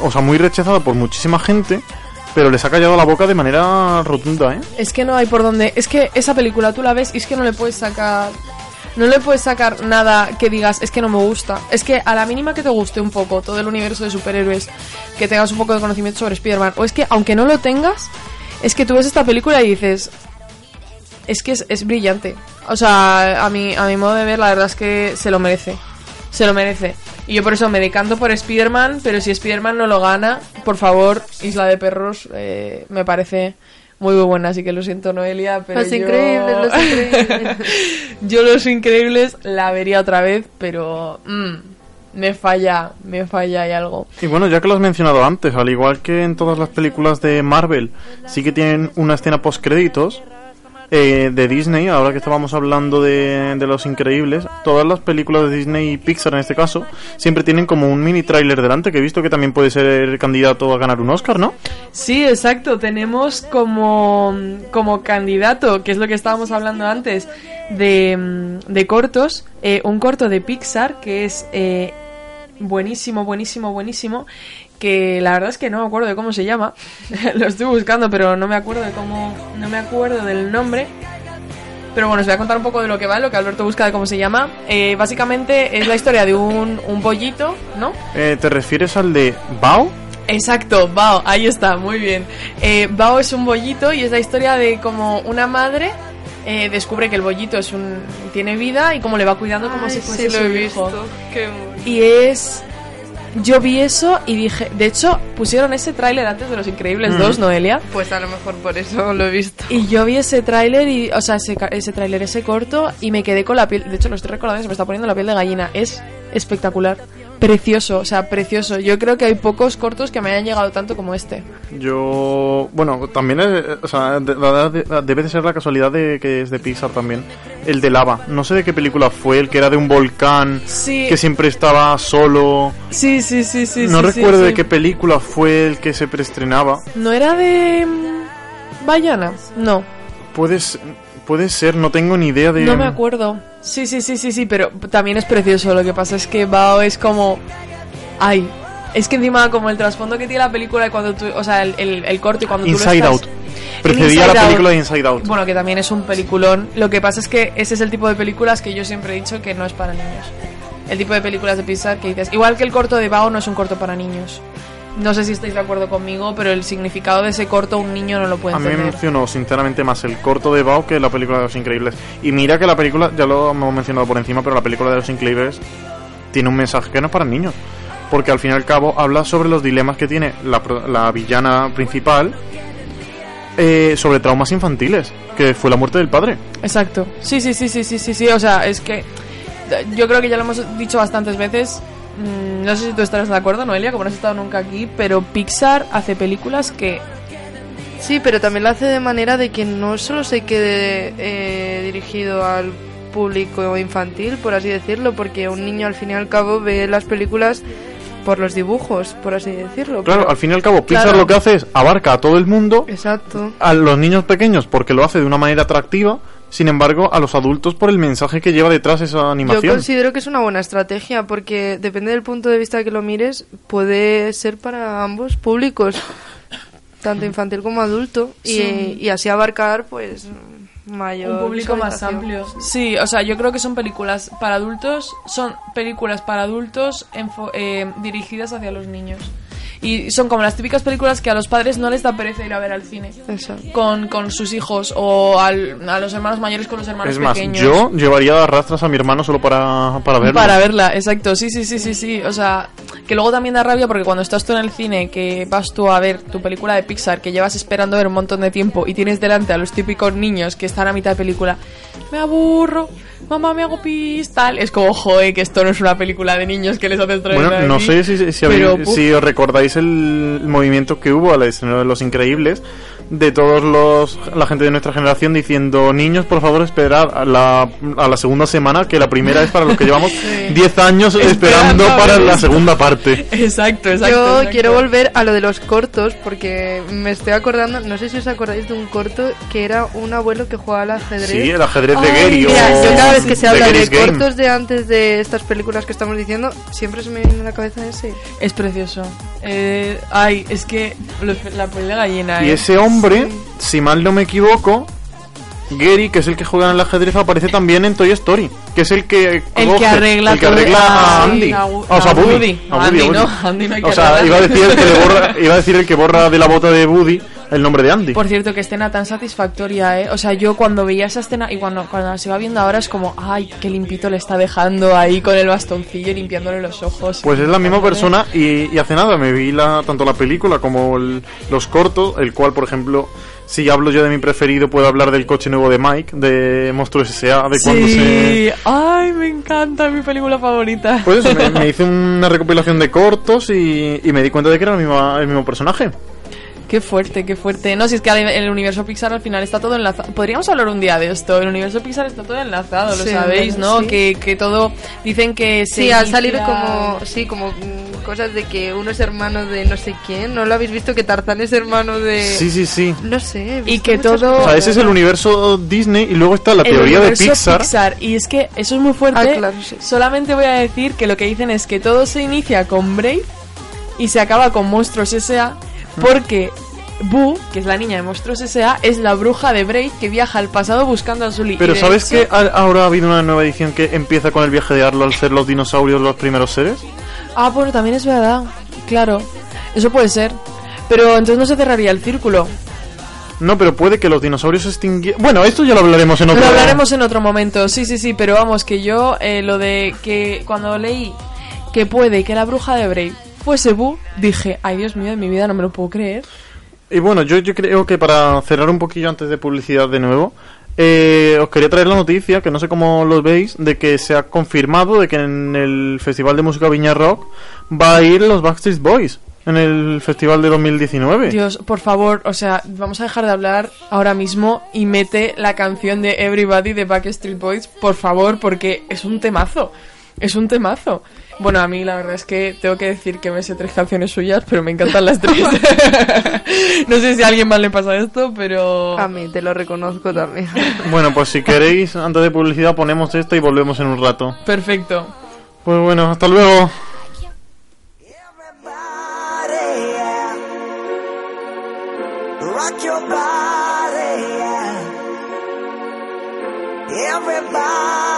o sea, muy rechazada por muchísima gente, pero les ha callado la boca de manera rotunda, ¿eh? Es que no hay por dónde. Es que esa película tú la ves y es que no le puedes sacar. No le puedes sacar nada que digas, es que no me gusta. Es que a la mínima que te guste un poco todo el universo de superhéroes, que tengas un poco de conocimiento sobre Spider-Man, o es que aunque no lo tengas, es que tú ves esta película y dices, es que es, es brillante. O sea, a mi, a mi modo de ver, la verdad es que se lo merece. Se lo merece. Y yo por eso me decanto por Spider-Man, pero si Spider-Man no lo gana, por favor, Isla de Perros eh, me parece muy, muy buena. Así que lo siento, Noelia, pero Los yo... increíbles, los increíbles. yo Los Increíbles la vería otra vez, pero mm, me falla, me falla y algo. Y bueno, ya que lo has mencionado antes, al igual que en todas las películas de Marvel, sí que tienen una escena post créditos de Disney, ahora que estábamos hablando de, de Los Increíbles, todas las películas de Disney y Pixar en este caso, siempre tienen como un mini tráiler delante, que he visto que también puede ser candidato a ganar un Oscar, ¿no? Sí, exacto. Tenemos como, como candidato, que es lo que estábamos hablando antes, de, de cortos, eh, un corto de Pixar que es eh, buenísimo, buenísimo, buenísimo. Que la verdad es que no me acuerdo de cómo se llama. Lo estoy buscando, pero no me acuerdo de cómo. No me acuerdo del nombre. Pero bueno, os voy a contar un poco de lo que va, lo que Alberto busca de cómo se llama. Eh, básicamente es la historia de un, un pollito, ¿no? Eh, ¿Te refieres al de Bao? Exacto, Bao, ahí está, muy bien. Eh, Bao es un bollito y es la historia de como una madre eh, descubre que el bollito es un tiene vida y cómo le va cuidando como Ay, si fuese sí, lo su hijo. Qué. Y es yo vi eso y dije, de hecho, pusieron ese tráiler antes de Los Increíbles Mm. 2, Noelia. Pues a lo mejor por eso lo he visto. Y yo vi ese tráiler y, o sea, ese, ca- ese tráiler, ese corto y me quedé con la piel, de hecho lo estoy recordando, y se me está poniendo la piel de gallina. Es espectacular, precioso, o sea, precioso. Yo creo que hay pocos cortos que me hayan llegado tanto como este. Yo, bueno, también, es, o sea, de- de- de- debe de ser la casualidad de que es de Pixar también. El de lava, no sé de qué película fue, el que era de un volcán, Sí. que siempre estaba solo. Sí, sí, sí, sí. no sí, recuerdo sí. de qué película fue el que se preestrenaba. ¿No era de. mm, Bayana? No, Puede, s- puede ser, no tengo ni idea de. no me acuerdo. Sí, sí, sí, sí, sí, pero también es precioso. Lo que pasa es que Bao es como. Ay. Es que encima, como el trasfondo que tiene la película, y cuando tú, o sea, el, el, el corte y cuando tú Inside lo Out. estás, Precedía Inside la Out. película de Inside Out. Bueno, que también es un peliculón. Lo que pasa es que ese es el tipo de películas que yo siempre he dicho que no es para niños. El tipo de películas de Pixar que dices. Igual que el corto de Bao no es un corto para niños. No sé si estáis de acuerdo conmigo, pero el significado de ese corto un niño no lo puede A mí me entender. mencionó sinceramente más el corto de Bao que la película de Los Increíbles. Y mira que la película, ya lo hemos mencionado por encima, pero la película de Los Increíbles tiene un mensaje que no es para niños. Porque al fin y al cabo habla sobre los dilemas que tiene la, la villana principal eh, sobre traumas infantiles, que fue la muerte del padre. Exacto. Sí, sí, sí, sí, sí, sí, sí. O sea, es que yo creo que ya lo hemos dicho bastantes veces. Mm, No sé si tú estarás de acuerdo, Noelia, como no has estado nunca aquí, pero Pixar hace películas que Sí, pero también lo hace de manera de que no solo se quede eh, dirigido al público infantil, por así decirlo, porque un niño al fin y al cabo ve las películas por los dibujos, por así decirlo. Claro, pero- al fin y al cabo, Pixar Claro. lo que hace es abarca a todo el mundo, Exacto. a los niños pequeños porque lo hace de una manera atractiva, sin embargo, a los adultos por el mensaje que lleva detrás esa Yo animación. considero que es una buena estrategia porque depende del punto de vista que lo mires, puede ser para ambos públicos, tanto infantil como adulto, y, Sí. y así abarcar pues mayor un público más amplio. Sí, o sea, yo creo que son películas para adultos, son películas para adultos enfo- eh, dirigidas hacia los niños. Y son como las típicas películas que a los padres no les da pereza ir a ver al cine. Con, con sus hijos o al- a los hermanos mayores con los hermanos Es más, pequeños. yo llevaría a rastras a mi hermano solo para, para verlo. Para verla, exacto, sí, sí, sí, sí, sí. O sea, que luego también da rabia porque cuando estás tú en el cine, que vas tú a ver tu película de Pixar, que llevas esperando ver un montón de tiempo y tienes delante a los típicos niños que están a mitad de película, me aburro, mamá, me hago pis, tal. Es como, joder, que esto no es una película de niños que les haces traer Bueno, no aquí". sé si, si, Pero, habéis- si os recordáis el, el movimiento que hubo al estreno de Los Increíbles, de todos los la gente de nuestra generación diciendo niños por favor esperad a la, a la segunda semana que la primera es para los que llevamos 10 años esperando, Esperando para la segunda parte Exacto, exacto. Yo exacto. quiero volver a lo de los cortos porque me estoy acordando, no sé si os acordáis de un corto que era un abuelo que jugaba al ajedrez. Sí, el ajedrez de Gary Mira, yo cada vez que se de habla de, Game. cortos de antes de estas películas que estamos diciendo, siempre se me viene a la cabeza ese. Es precioso. Eh, ay, es que lo- la piel de gallina. y eh. ese hombre si mal no me equivoco Gary, que es el que juega en el ajedrez, aparece también en Toy Story, que es el que El coge- que arregla el que arregla ah, a sí, Andy. a Wo- o sea, a Woody. Woody. A Woody, Andy a Woody. no, Andy no hay que O sea, iba a decir el que borra, iba a decir el que borra de la bota de Woody el nombre de Andy. Por cierto, qué escena tan satisfactoria, ¿eh? O sea, yo cuando veía esa escena y cuando, cuando se va viendo ahora es como, ay, qué limpito le está dejando ahí con el bastoncillo limpiándole los ojos. Pues es la misma persona y, y hace nada me vi la, tanto la película como el- los cortos, el cual, por ejemplo, si hablo yo de mi preferido, puedo hablar del coche nuevo de Mike, de Monstruos S.A., de cuando se... Sí, ay, me encanta, mi película favorita. Pues eso, me, me hice una recopilación de cortos y, y me di cuenta de que era el mismo, el mismo personaje. Qué fuerte, qué fuerte. No, si es que al- el universo Pixar al final está todo enlazado. Podríamos hablar un día de esto. El universo Pixar está todo enlazado, lo Sí, sabéis, ¿no? sí. Que, que todo. Dicen que se Sí, inicia- salido como, sí, como cosas de que uno es hermano de no sé quién. ¿No lo habéis visto que Tarzán es hermano de...? Sí, sí, sí. No sé. Y que todo- O sea, ese es el universo Disney y luego está la el teoría de universo Pixar. Y es que eso es muy fuerte. Ah, claro, sí. Solamente voy a decir que lo que dicen es que todo se inicia con Brave y se acaba con Monstruos S.A. Porque Boo, que es la niña de Monstruos S.A., es la bruja de Brave que viaja al pasado buscando a Sully. Pero ¿sabes hecho- que ahora ha habido una nueva edición que empieza con el viaje de Arlo al ser los dinosaurios los primeros seres? Ah, bueno, también es verdad. Claro. Eso puede ser. Pero entonces no se cerraría el círculo. No, pero puede que los dinosaurios se extinguieran. Bueno, esto ya lo hablaremos en otro Lo hablaremos en otro momento, sí, sí, sí, pero vamos, que yo eh, lo de que cuando leí que puede que la bruja de Brave fuese Boo, dije, ay Dios mío, de mi vida no me lo puedo creer. Y bueno, yo, yo creo que para cerrar un poquillo antes de publicidad de nuevo, eh, os quería traer la noticia, que no sé cómo lo veis, de que se ha confirmado de que en el Festival de Música Viña Rock va a ir los Backstreet Boys en el festival de 2019. Dios, por favor, o sea, vamos a dejar de hablar ahora mismo y mete la canción de Everybody de Backstreet Boys, por favor, porque es un temazo. Es un temazo. Bueno, a mí la verdad es que tengo que decir que me sé tres canciones suyas, pero me encantan las tres. no sé si a alguien más le pasa esto, pero... A mí te lo reconozco también. Bueno, pues si queréis, antes de publicidad ponemos esto y volvemos en un rato. Perfecto. Pues bueno, hasta luego. Rock your body, yeah. Everybody,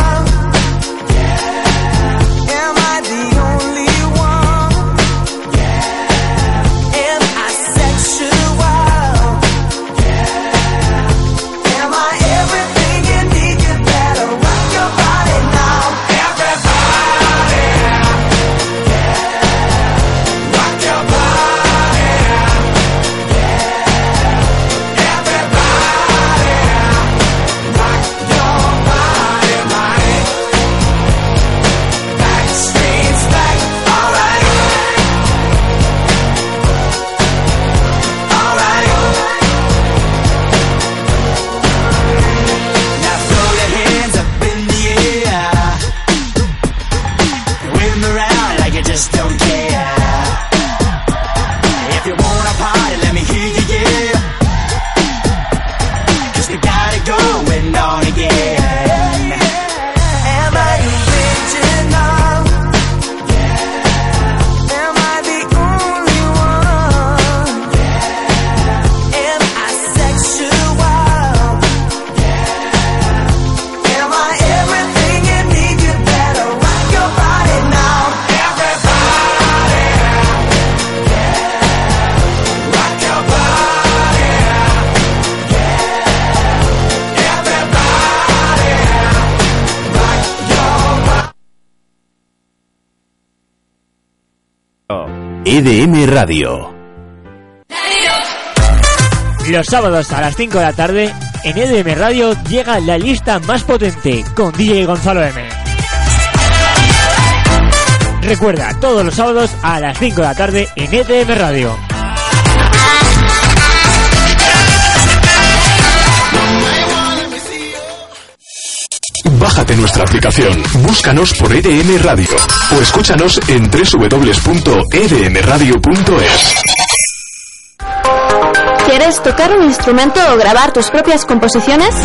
EDM Radio. Los sábados a las 5 de la tarde, en EDM Radio llega la lista más potente con DJ Gonzalo M. Recuerda, todos los sábados a las 5 de la tarde en EDM Radio. Bájate nuestra aplicación, búscanos por EDM Radio o escúchanos en www.edmradio.es. ¿Quieres tocar un instrumento o grabar tus propias composiciones?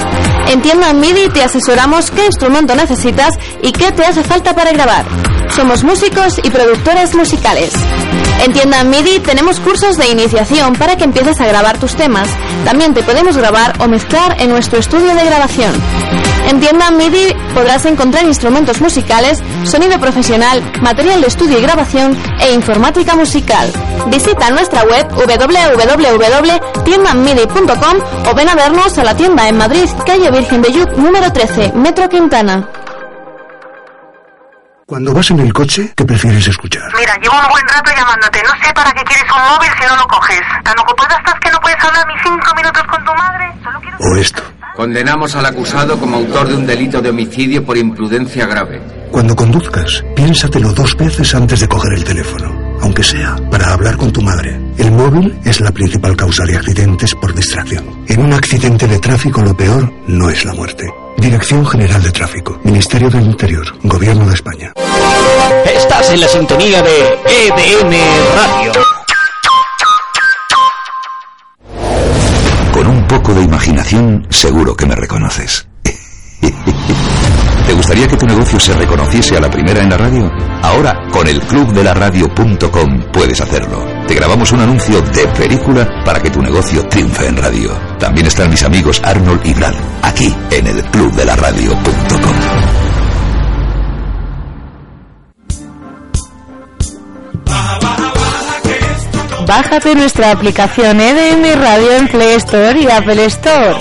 En Tienda MIDI te asesoramos qué instrumento necesitas y qué te hace falta para grabar. Somos músicos y productores musicales. En Tienda MIDI tenemos cursos de iniciación para que empieces a grabar tus temas. También te podemos grabar o mezclar en nuestro estudio de grabación. En Tienda MIDI podrás encontrar instrumentos musicales, sonido profesional, material de estudio y grabación e informática musical. Visita nuestra web www.tiendamidi.com o ven a vernos a la tienda en Madrid, calle Virgen de Lluc, número 13, Metro Quintana. Cuando vas en el coche, ¿qué prefieres escuchar? Mira, llevo un buen rato llamándote. No sé para qué quieres un móvil si no lo coges. ¿Tan ocupada estás que no puedes hablar ni cinco minutos con tu madre? Solo quiero... ¿O esto? Condenamos al acusado como autor de un delito de homicidio por imprudencia grave. Cuando conduzcas, piénsatelo dos veces antes de coger el teléfono, aunque sea para hablar con tu madre. El móvil es la principal causa de accidentes por distracción. En un accidente de tráfico lo peor no es la muerte. Dirección General de Tráfico, Ministerio del Interior, Gobierno de España. Estás en la sintonía de EDM Radio. Poco de imaginación, seguro que me reconoces. ¿Te gustaría que tu negocio se reconociese a la primera en la radio? Ahora, con el clubdelaradio.com puedes hacerlo. Te grabamos un anuncio de película para que tu negocio triunfe en radio. También están mis amigos Arnold y Brad, aquí en el clubdelaradio.com. Bájate nuestra aplicación EDM Radio en Play Store y Apple Store.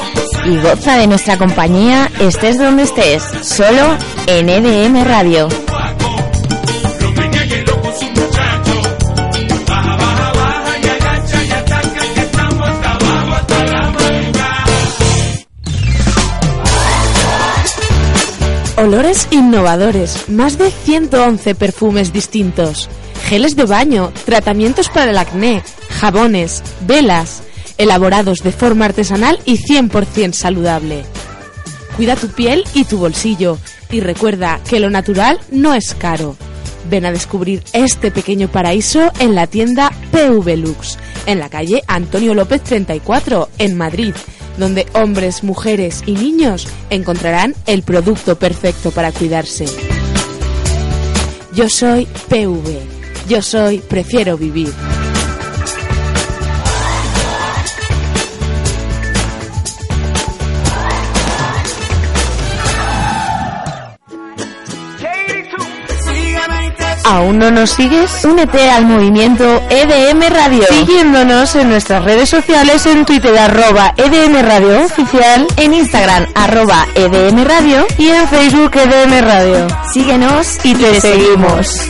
Y goza de nuestra compañía estés donde estés, solo en EDM Radio. Olores innovadores, más de 111 perfumes distintos, geles de baño, tratamientos para el acné, jabones, velas, elaborados de forma artesanal y 100% saludable. Cuida tu piel y tu bolsillo y recuerda que lo natural no es caro. Ven a descubrir este pequeño paraíso en la tienda PV Lux, en la calle Antonio López 34, en Madrid, donde hombres, mujeres y niños encontrarán el producto perfecto para cuidarse. Yo soy PV. Yo soy Prefiero Vivir. ¿Aún no nos sigues? Únete al movimiento EDM Radio, siguiéndonos en nuestras redes sociales en Twitter arroba EDM Radio Oficial, en Instagram arroba EDM Radio y en Facebook EDM Radio. Síguenos y te, seguimos.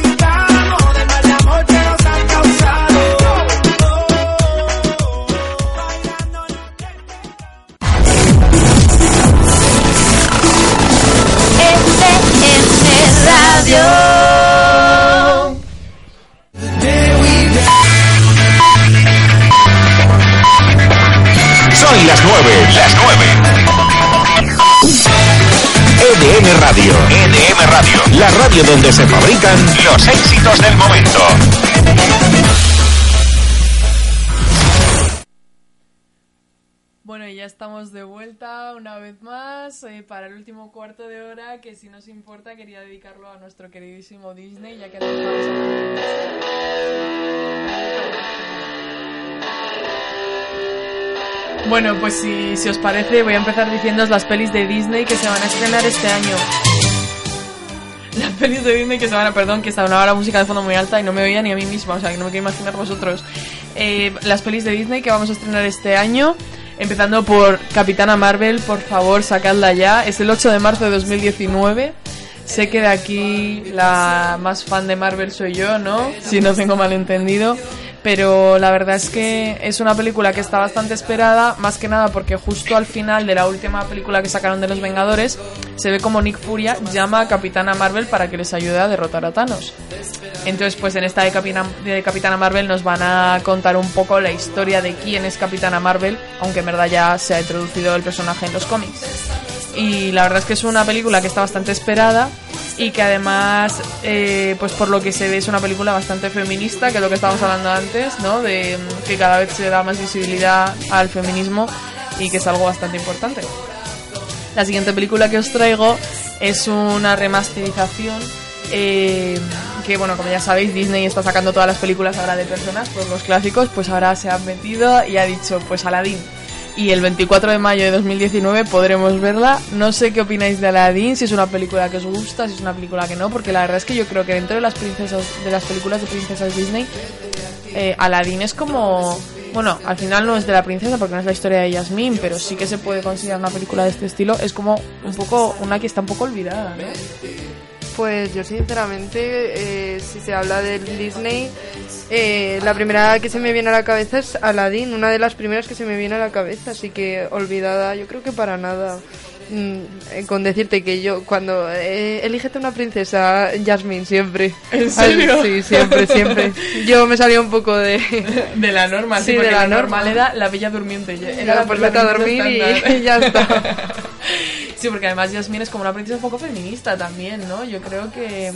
Son las nueve, las nueve. EDM Radio. EDM Radio. La radio donde se fabrican los éxitos del momento. Ya estamos de vuelta una vez más eh, para el último cuarto de hora que si nos importa quería dedicarlo a nuestro queridísimo Disney ya que nos vamos a Bueno, pues si, si os parece voy a empezar diciéndoos las pelis de Disney que se van a estrenar este año. Las pelis de Disney que se van a... Perdón, que estaba la música de fondo muy alta y no me oía ni a mí misma, o sea que no me quiero imaginar vosotros. Eh, las pelis de Disney que vamos a estrenar este año. Empezando por Capitana Marvel, por favor, sacadla ya. Es el 8 de marzo de 2019. Sé que de aquí la más fan de Marvel soy yo, ¿no? Si no tengo malentendido. Pero la verdad es que es una película que está bastante esperada, más que nada porque justo al final de la última película que sacaron de los Vengadores, se ve como Nick Furia llama a Capitana Marvel para que les ayude a derrotar a Thanos. Entonces, pues en esta de Capitana, de Capitana Marvel nos van a contar un poco la historia de quién es Capitana Marvel, aunque en verdad ya se ha introducido el personaje en los cómics. Y la verdad es que es una película que está bastante esperada y que además, eh, pues por lo que se ve, es una película bastante feminista, que es lo que estábamos hablando antes, ¿no? De mm, que cada vez se da más visibilidad al feminismo y que es algo bastante importante. La siguiente película que os traigo es una remasterización eh, que bueno, como ya sabéis, Disney está sacando todas las películas ahora de personas, por los clásicos, pues ahora se han metido y ha dicho, pues Aladdin. Y el 24 de mayo de 2019 podremos verla. No sé qué opináis de Aladdin, si es una película que os gusta, si es una película que no, porque la verdad es que yo creo que dentro de las princesas, de las películas de princesas Disney, eh, Aladdin es como bueno, al final no es de la princesa porque no es la historia de Yasmín, pero sí que se puede considerar una película de este estilo. Es como un poco una que está un poco olvidada, ¿no? Pues yo sinceramente, eh, si se habla del Disney, eh, la primera que se me viene a la cabeza es Aladdin, una de las primeras que se me viene a la cabeza, así que olvidada, yo creo que para nada. Mm, eh, con decirte que yo cuando eh, elígete una princesa Jasmine siempre ¿En serio? sí siempre siempre yo me salía un poco de de la norma sí, de la la normal norma. era la bella durmiente Era, pues vete a dormir y ya está. sí porque además Yasmín es como una princesa un poco feminista también no yo creo que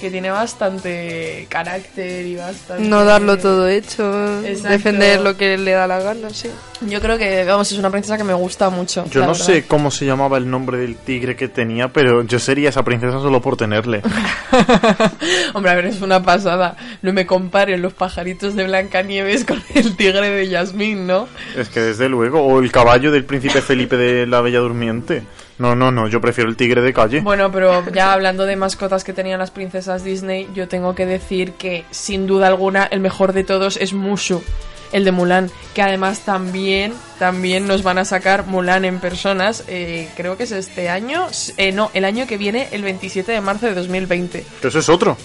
que tiene bastante carácter y bastante no darlo todo hecho Exacto. defender lo que le da la gana sí yo creo que vamos es una princesa que me gusta mucho Yo no verdad. sé cómo se llamaba el nombre del tigre que tenía, pero yo sería esa princesa solo por tenerle. Hombre, a ver, es una pasada. No me comparen los pajaritos de Blancanieves con el tigre de Yasmín, ¿no? Es que desde luego, o el caballo del príncipe Felipe de la Bella Durmiente. No, no, no, yo prefiero el tigre de calle. Bueno, pero ya hablando de mascotas que tenían las princesas Disney, yo tengo que decir que sin duda alguna el mejor de todos es Mushu, el de Mulan, que además también también nos van a sacar Mulan en personas, eh, creo que es este año, eh, no, el año que viene, el 27 de marzo de 2020. Pero eso es otro.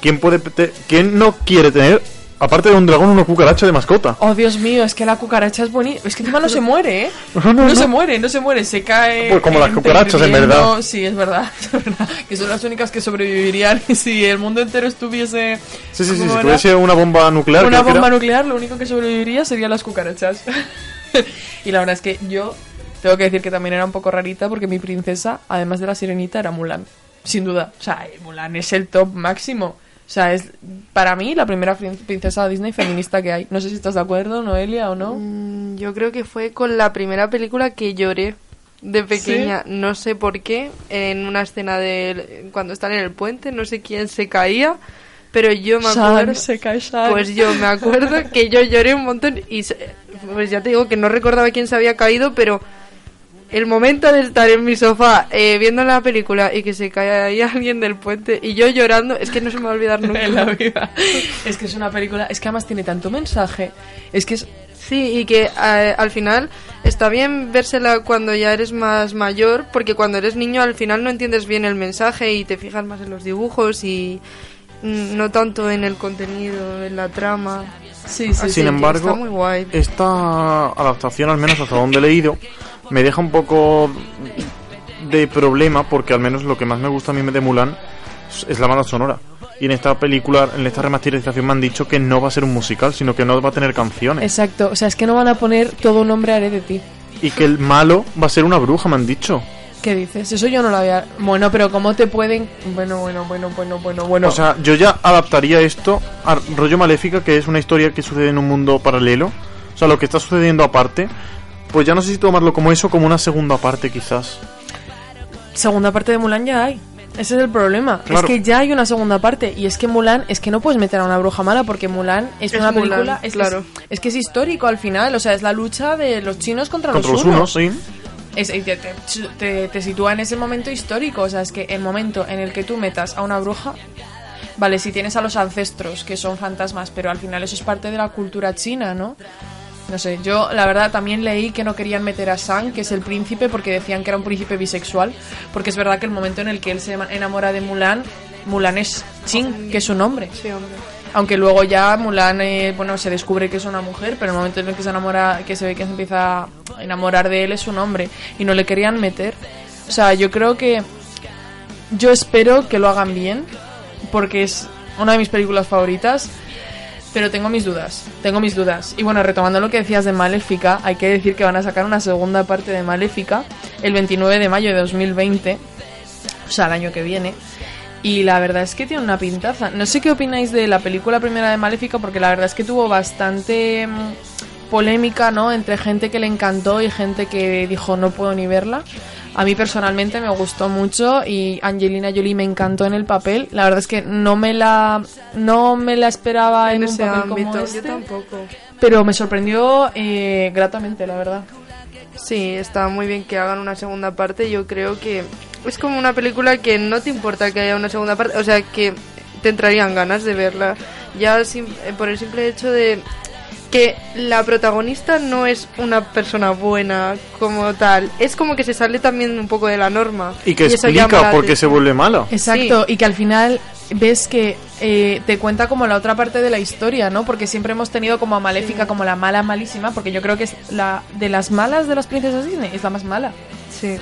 ¿Quién puede te- quién no quiere tener aparte de un dragón una cucaracha de mascota? Oh, Dios mío, es que la cucaracha es bonita. Es que encima no se muere, ¿eh? No, No, no, no. se muere, no se muere, se cae. Pues como las cucarachas, en verdad. Sí, es verdad, es verdad. Que son las únicas que sobrevivirían si el mundo entero estuviese. Sí, sí, sí, ¿cómo si tuviese una bomba nuclear. Una bomba nuclear, lo único que sobreviviría serían las cucarachas. y la verdad es que yo tengo que decir que también era un poco rarita porque mi princesa, además de la sirenita, era Mulan. Sin duda. O sea, Mulan es el top máximo. O sea, es para mí la primera prin- princesa Disney feminista que hay. No sé si estás de acuerdo, Noelia, o no. Mm, Yo creo que fue con la primera película que lloré de pequeña. No sé por qué. En una escena de cuando están en el puente, no sé quién se caía. Pero yo me acuerdo. se cae Shan. Pues yo me acuerdo que yo lloré un montón. Y se- pues ya te digo que no recordaba quién se había caído, pero el momento de estar en mi sofá eh, viendo la película y que se cae ahí alguien del puente y yo llorando, es que no se me va a olvidar nunca. en la vida. Es que es una película, es que además tiene tanto mensaje. Es que es Sí, y que eh, al final está bien vérsela cuando ya eres más mayor, porque cuando eres niño al final no entiendes bien el mensaje y te fijas más en los dibujos y mm, no tanto en el contenido, en la trama. Sí, Así Sin embargo, está muy guay. esta adaptación, al menos hasta donde he leído, me deja un poco de problema porque al menos lo que más me gusta a mí de Mulan es- la banda sonora. Y en esta película, en esta remasterización me han dicho que no va a ser un musical, sino que no va a tener canciones. exacto, o sea, es que no van a poner todo un nombre haré de ti. Y que el malo va a ser una bruja, me han dicho. ¿Qué dices? Eso yo no lo había. Bueno, pero ¿cómo te pueden.? Bueno, bueno, bueno, bueno, bueno, bueno. O sea, yo ya adaptaría esto a rollo maléfica, que es una historia que sucede en un mundo paralelo. O sea, lo que está sucediendo aparte. Pues ya no sé si tomarlo como eso como una segunda parte, quizás. segunda parte de Mulan ya hay. Ese es el problema. Claro. Es que ya hay una segunda parte. Y es que Mulan, es que no puedes meter a una bruja mala porque Mulan es, Es una Mulan, película. Es, claro. es, es que es histórico al final. O sea, es la lucha de los chinos contra, Contra los los unos. unos, sí. Es- te- te- te sitúa en ese momento histórico. O sea, es que el momento en el que tú metas a una bruja. Vale, si tienes a los ancestros, que son fantasmas, pero al final eso es parte de la cultura china, ¿no? No sé, yo la verdad también leí que no querían meter a Sang, que es el príncipe, porque decían que era un príncipe bisexual. Porque es verdad que el momento en el que él se enamora de Mulan, Mulan es Ching, que es su nombre. Sí, hombre. Aunque luego ya Mulan, eh, bueno, se descubre que es una mujer, pero el momento en el que se enamora, que se ve que se empieza a enamorar de él es su nombre. Y no le querían meter. O sea, yo creo que. Yo espero que lo hagan bien, porque es una de mis películas favoritas. Pero tengo mis dudas, tengo mis dudas. Y bueno, retomando lo que decías de Maléfica, hay que decir que van a sacar una segunda parte de Maléfica el 29 de mayo de 2020, o sea, el año que viene. Y la verdad es que tiene una pintaza. No sé qué opináis de la película primera de Maléfica, porque la verdad es que tuvo bastante mm, polémica, ¿no? Entre gente que le encantó y gente que dijo no puedo ni verla. A mí personalmente me gustó mucho y Angelina Jolie me encantó en el papel. La verdad es que no me la no me la esperaba en, En un ese papel como ámbito, este, yo tampoco. pero me sorprendió eh, gratamente, la verdad. Sí, está muy bien que hagan una segunda parte. Yo creo que es como una película que no te importa que haya una segunda parte, o sea, que te entrarían ganas de verla. Ya eh, por el simple hecho de que la protagonista no es una persona buena como tal, es como que se sale también un poco de la norma. Y que llama explica por qué se vuelve mala. Exacto, y que al final ves que eh, te cuenta como la otra parte de la historia, ¿no? Porque siempre hemos tenido como a Maléfica como la mala malísima, porque yo creo que es la de las malas de las princesas Disney, es la más mala. Sí.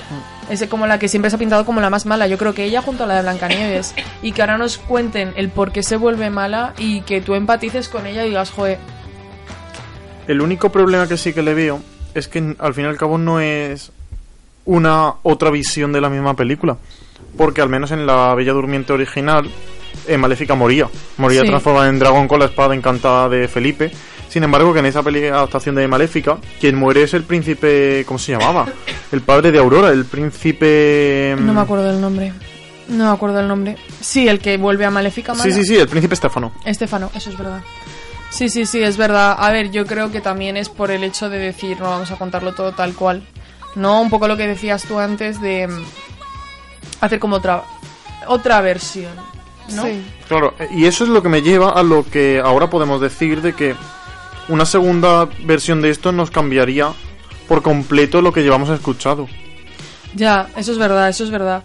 Es como la que siempre se ha pintado como la más mala. Yo creo que ella junto a la de Blancanieves. y que ahora nos cuenten el por qué se vuelve mala y que tú empatices con ella y digas, joder, El único problema que sí que le veo es que al fin y al cabo no es una otra visión de la misma película. Porque al menos en la Bella Durmiente original, eh, Maléfica moría. Moría Sí. transformada en dragón con la espada encantada de Felipe. Sin embargo, que en esa peli adaptación de Maléfica, quien muere es el príncipe. ¿Cómo se llamaba? El padre de Aurora, el príncipe. no me acuerdo del nombre. No me acuerdo del nombre. Sí, el que vuelve a Maléfica mala. Sí, sí, sí, el príncipe Estefano. Estefano, eso es verdad. Sí, sí, sí, es verdad. A ver, yo creo que también es por el hecho de decir, no vamos a contarlo todo tal cual. No, un poco lo que decías tú antes de mm, hacer como otra otra versión, ¿no? Sí. Claro, y eso es lo que me lleva a lo que ahora podemos decir de que una segunda versión de esto nos cambiaría por completo lo que llevamos escuchado. Ya, eso es verdad, eso es verdad.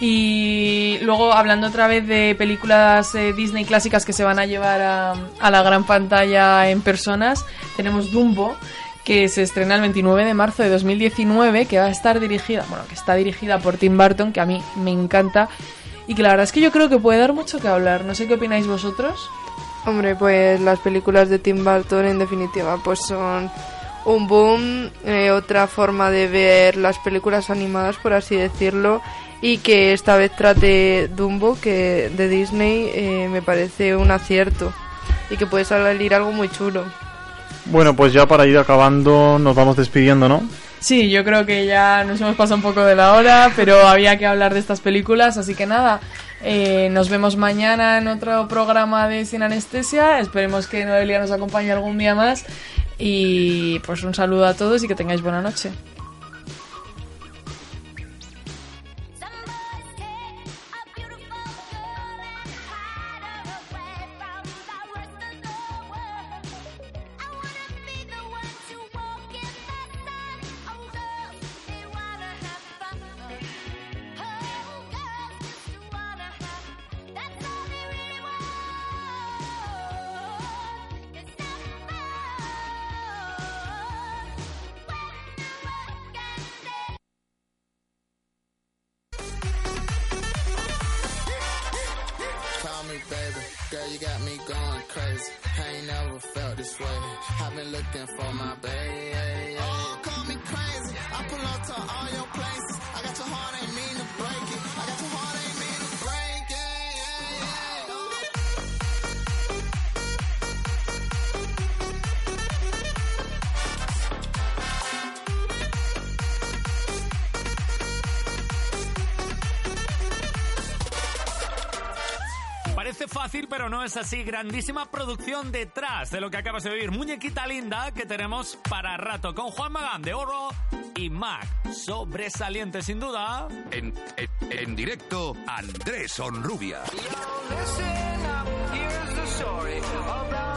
Y luego, hablando otra vez de películas eh, Disney clásicas que se van a llevar a, a la gran pantalla en personas, tenemos Dumbo, que se estrena el 29 de marzo de 2019, que va a estar dirigida, bueno, que está dirigida por Tim Burton, que a mí me encanta, y que la verdad es que yo creo que puede dar mucho que hablar. No sé qué opináis vosotros. Hombre, pues las películas de Tim Burton en definitiva pues son un boom, eh, otra forma de ver las películas animadas por así decirlo y que esta vez trate Dumbo que de Disney eh, me parece un acierto y que puede salir algo muy chulo. Bueno, pues ya para ir acabando nos vamos despidiendo, ¿no? Sí, yo creo que ya nos hemos pasado un poco de la hora, pero había que hablar de estas películas, así que nada, eh, nos vemos mañana en otro programa de Sin Anestesia. Esperemos que Noelia nos acompañe algún día más. Y pues un saludo a todos y que tengáis buena noche. This way. I've been looking for my baby. Parece fácil, pero no es así. Grandísima producción detrás de lo que acabas de oír. Muñequita linda que tenemos para rato con Juan Magán de Oro y Mac. Sobresaliente, sin duda. En, en- en directo, Andrés Onrubia. Listen up, here's the story about